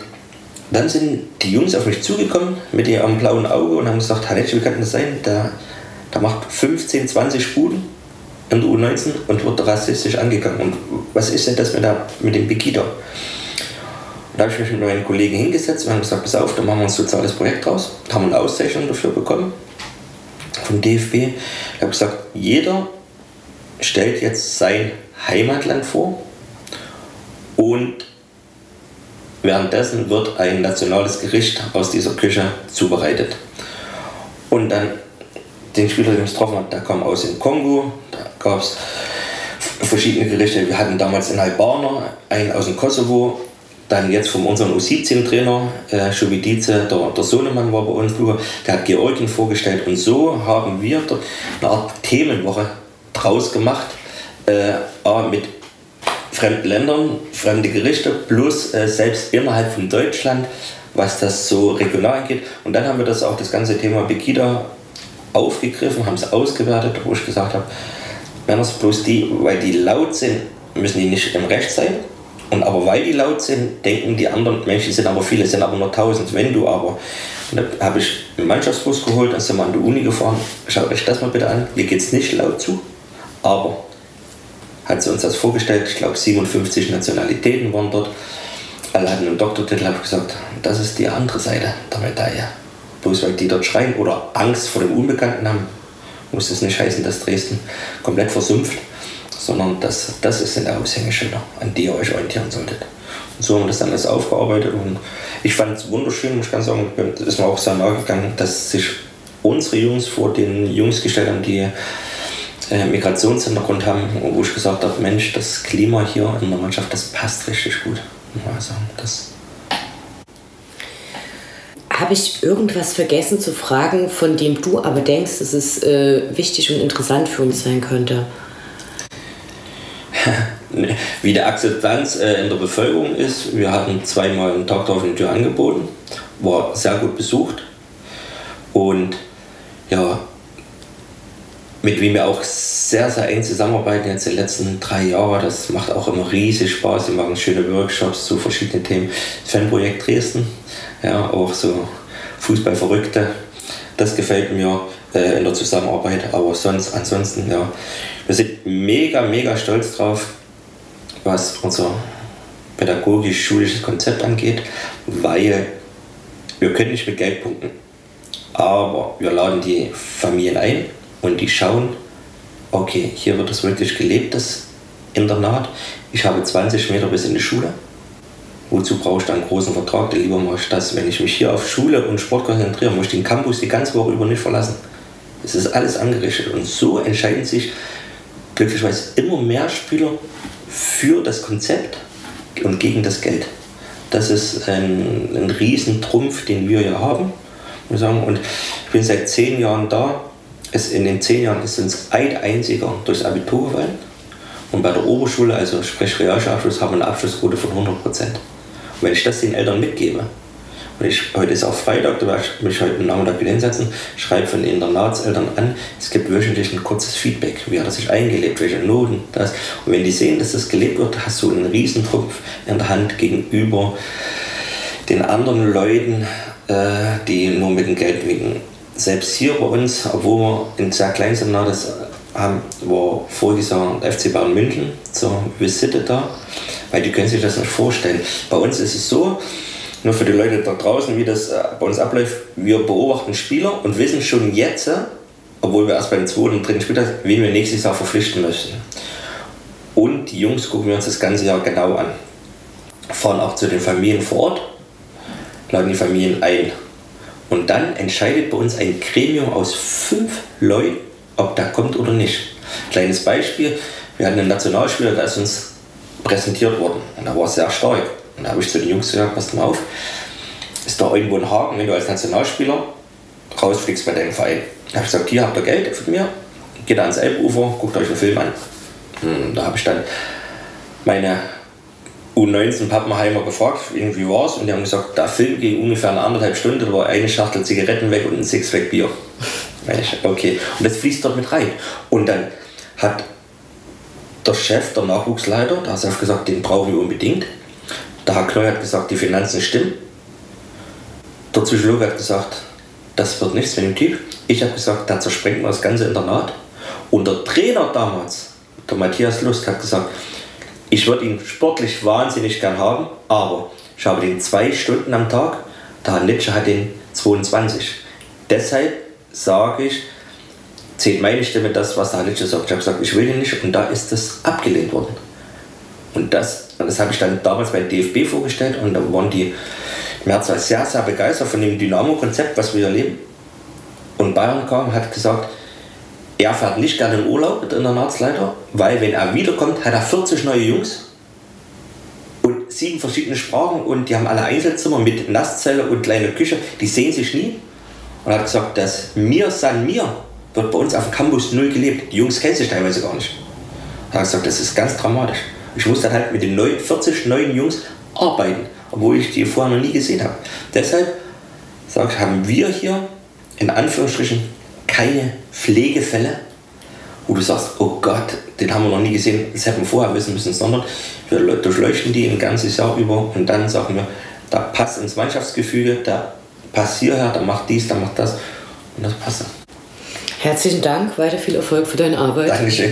B: dann sind die Jungs auf mich zugekommen mit ihrem blauen Auge und haben gesagt, Hanetsch, wie kann das sein? Der, der macht 15, 20 Spuden in der U19 und wird rassistisch angegangen. Und was ist denn das mit, der, mit dem Bikita? Da habe ich mich mit meinen Kollegen hingesetzt und haben gesagt, pass auf, da machen wir ein soziales Projekt draus. Da haben wir eine Auszeichnung dafür bekommen vom DFB. Ich habe gesagt, jeder stellt jetzt sein Heimatland vor und währenddessen wird ein nationales Gericht aus dieser Küche zubereitet. Und dann den Spieler, den ich getroffen habe, der kam aus dem Kongo, da gab es verschiedene Gerichte. Wir hatten damals einen Albaner, einen aus dem Kosovo, dann jetzt von unserem U17-Trainer, äh, Schubidice, der, der Sohnemann war bei uns, der hat Georgien vorgestellt und so haben wir eine Art Themenwoche draus gemacht, äh, mit fremden Ländern, fremde Gerichte, plus äh, selbst innerhalb von Deutschland, was das so regional angeht. Und dann haben wir das auch das ganze Thema Begida aufgegriffen, haben es ausgewertet, wo ich gesagt habe, Männer bloß die, weil die laut sind, müssen die nicht im Recht sein, und aber weil die laut sind, denken die anderen Menschen, sind aber viele, sind aber nur tausend. Wenn du aber, da habe ich einen Mannschaftsbus geholt, dann sind wir an die Uni gefahren. Schaut euch das mal bitte an. Hier geht es nicht laut zu, aber hat sie uns das vorgestellt. Ich glaube, 57 Nationalitäten waren dort. Alle hatten einen Doktortitel, habe ich gesagt, das ist die andere Seite der Medaille. Bloß weil die dort schreien oder Angst vor dem Unbekannten haben, muss es nicht heißen, dass Dresden komplett versumpft sondern das, das sind die Aushängeschilder, an die ihr euch orientieren solltet. Und so haben wir das dann alles aufgearbeitet und ich fand es wunderschön, muss ich ganz sagen, ist mir auch sehr nahe gegangen, dass sich unsere Jungs vor den Jungs gestellt haben, die äh, Migrationshintergrund haben, wo ich gesagt habe, Mensch, das Klima hier in der Mannschaft, das passt richtig gut. Also, das
C: habe ich irgendwas vergessen zu fragen, von dem du aber denkst, dass es äh, wichtig und interessant für uns sein könnte?
B: Wie die Akzeptanz äh, in der Bevölkerung ist. Wir hatten zweimal einen Tag auf die Tür angeboten, war sehr gut besucht und ja, mit wem wir auch sehr, sehr eng zusammenarbeiten jetzt die letzten drei Jahre. Das macht auch immer riesig Spaß. Wir machen schöne Workshops zu verschiedenen Themen. Fanprojekt Dresden, ja, auch so Fußballverrückte. Das gefällt mir äh, in der Zusammenarbeit. Aber sonst, ansonsten, ja, wir sind mega, mega stolz drauf, was unser pädagogisch-schulisches Konzept angeht, weil wir können nicht mit Geld punkten. Aber wir laden die Familien ein und die schauen, okay, hier wird das wirklich gelebt, das Internat. Ich habe 20 Meter bis in die Schule. Wozu brauche ich da einen großen Vertrag? Denn lieber mache ich das, wenn ich mich hier auf Schule und Sport konzentriere, muss ich den Campus die ganze Woche über nicht verlassen. Es ist alles angerichtet und so entscheiden sich glücklicherweise immer mehr Spieler für das Konzept und gegen das Geld. Das ist ein, ein Riesentrumpf, den wir hier haben. Und ich bin seit zehn Jahren da. Es, in den zehn Jahren ist uns ein einziger durchs Abitur gefallen. Und bei der Oberschule, also sprich Realschulabschluss, haben wir eine Abschlussquote von 100 Prozent. Wenn ich das den Eltern mitgebe, ich, heute ist auch Freitag, da werde ich mich heute Nachmittag wieder hinsetzen, schreibe von den Internatseltern an, es gibt wöchentlich ein kurzes Feedback, wie hat er sich eingelebt, welche Noten, das. Und wenn die sehen, dass das gelebt wird, hast du einen Riesentrumpf in der Hand gegenüber den anderen Leuten, äh, die nur mit dem Geld winken. Selbst hier bei uns, obwohl wir in sehr kleinen Internat das haben, war voriges Jahr FC Bayern München zur Visite da, weil die können sich das nicht vorstellen. Bei uns ist es so, nur für die Leute da draußen, wie das äh, bei uns abläuft, wir beobachten Spieler und wissen schon jetzt, äh, obwohl wir erst beim zweiten und dritten Spiel sind, wen wir nächstes Jahr verpflichten möchten. Und die Jungs gucken wir uns das ganze Jahr genau an. Fahren auch zu den Familien vor Ort, laden die Familien ein. Und dann entscheidet bei uns ein Gremium aus fünf Leuten, ob der kommt oder nicht. Kleines Beispiel, wir hatten einen Nationalspieler, der ist uns präsentiert worden und da war sehr stark. Und da habe ich zu den Jungs gesagt, passt mal auf, ist da irgendwo ein Haken, wenn du als Nationalspieler rausfliegst bei deinem Verein. Da habe ich gesagt, hier habt ihr Geld von mir, geht ans Elbufer, guckt euch einen Film an. Und da habe ich dann meine U19 Pappenheimer gefragt, wie war es? Und die haben gesagt, der Film ging ungefähr eine anderthalb Stunden, da war eine Schachtel Zigaretten weg und ein Sixpack Bier. Okay, und das fließt dort mit rein. Und dann hat der Chef, der Nachwuchsleiter, der hat gesagt, den brauchen wir unbedingt. Der Herr Knoll hat gesagt, die Finanzen stimmen. Der Psychologe hat gesagt, das wird nichts mit dem Typ. Ich habe gesagt, da zersprengt man das ganze Internat. Und der Trainer damals, der Matthias Lust, hat gesagt, ich würde ihn sportlich wahnsinnig gern haben, aber ich habe den zwei Stunden am Tag, der Herr Nitsche hat den 22. Deshalb sage ich, zählt meine Stimme das, was der Herr Nitsche sagt. Ich habe gesagt, ich will ihn nicht und da ist das abgelehnt worden. Und das, das habe ich dann damals beim DFB vorgestellt und da waren die Märzer sehr, sehr begeistert von dem Dynamo-Konzept, was wir erleben. Und Bayern kam und hat gesagt, er fährt nicht gerne in Urlaub mit Internatsleiter, weil wenn er wiederkommt, hat er 40 neue Jungs und sieben verschiedene Sprachen und die haben alle Einzelzimmer mit Nasszelle und kleine Küche, die sehen sich nie. Und er hat gesagt, das Mir San Mir wird bei uns auf dem Campus null gelebt. Die Jungs kennen sich teilweise gar nicht. Er hat gesagt, das ist ganz dramatisch. Ich muss dann halt mit den 40 neuen Jungs arbeiten, obwohl ich die vorher noch nie gesehen habe. Deshalb sag, haben wir hier in Anführungsstrichen keine Pflegefälle, wo du sagst, oh Gott, den haben wir noch nie gesehen, das hätten wir vorher wissen müssen, sondern wir durchleuchten die ein ganzes Jahr über und dann sagen wir, da passt ins Mannschaftsgefüge, da passt hierher, da macht dies, da macht das und das passt.
C: Herzlichen Dank, weiter viel Erfolg für deine Arbeit.
B: Dankeschön.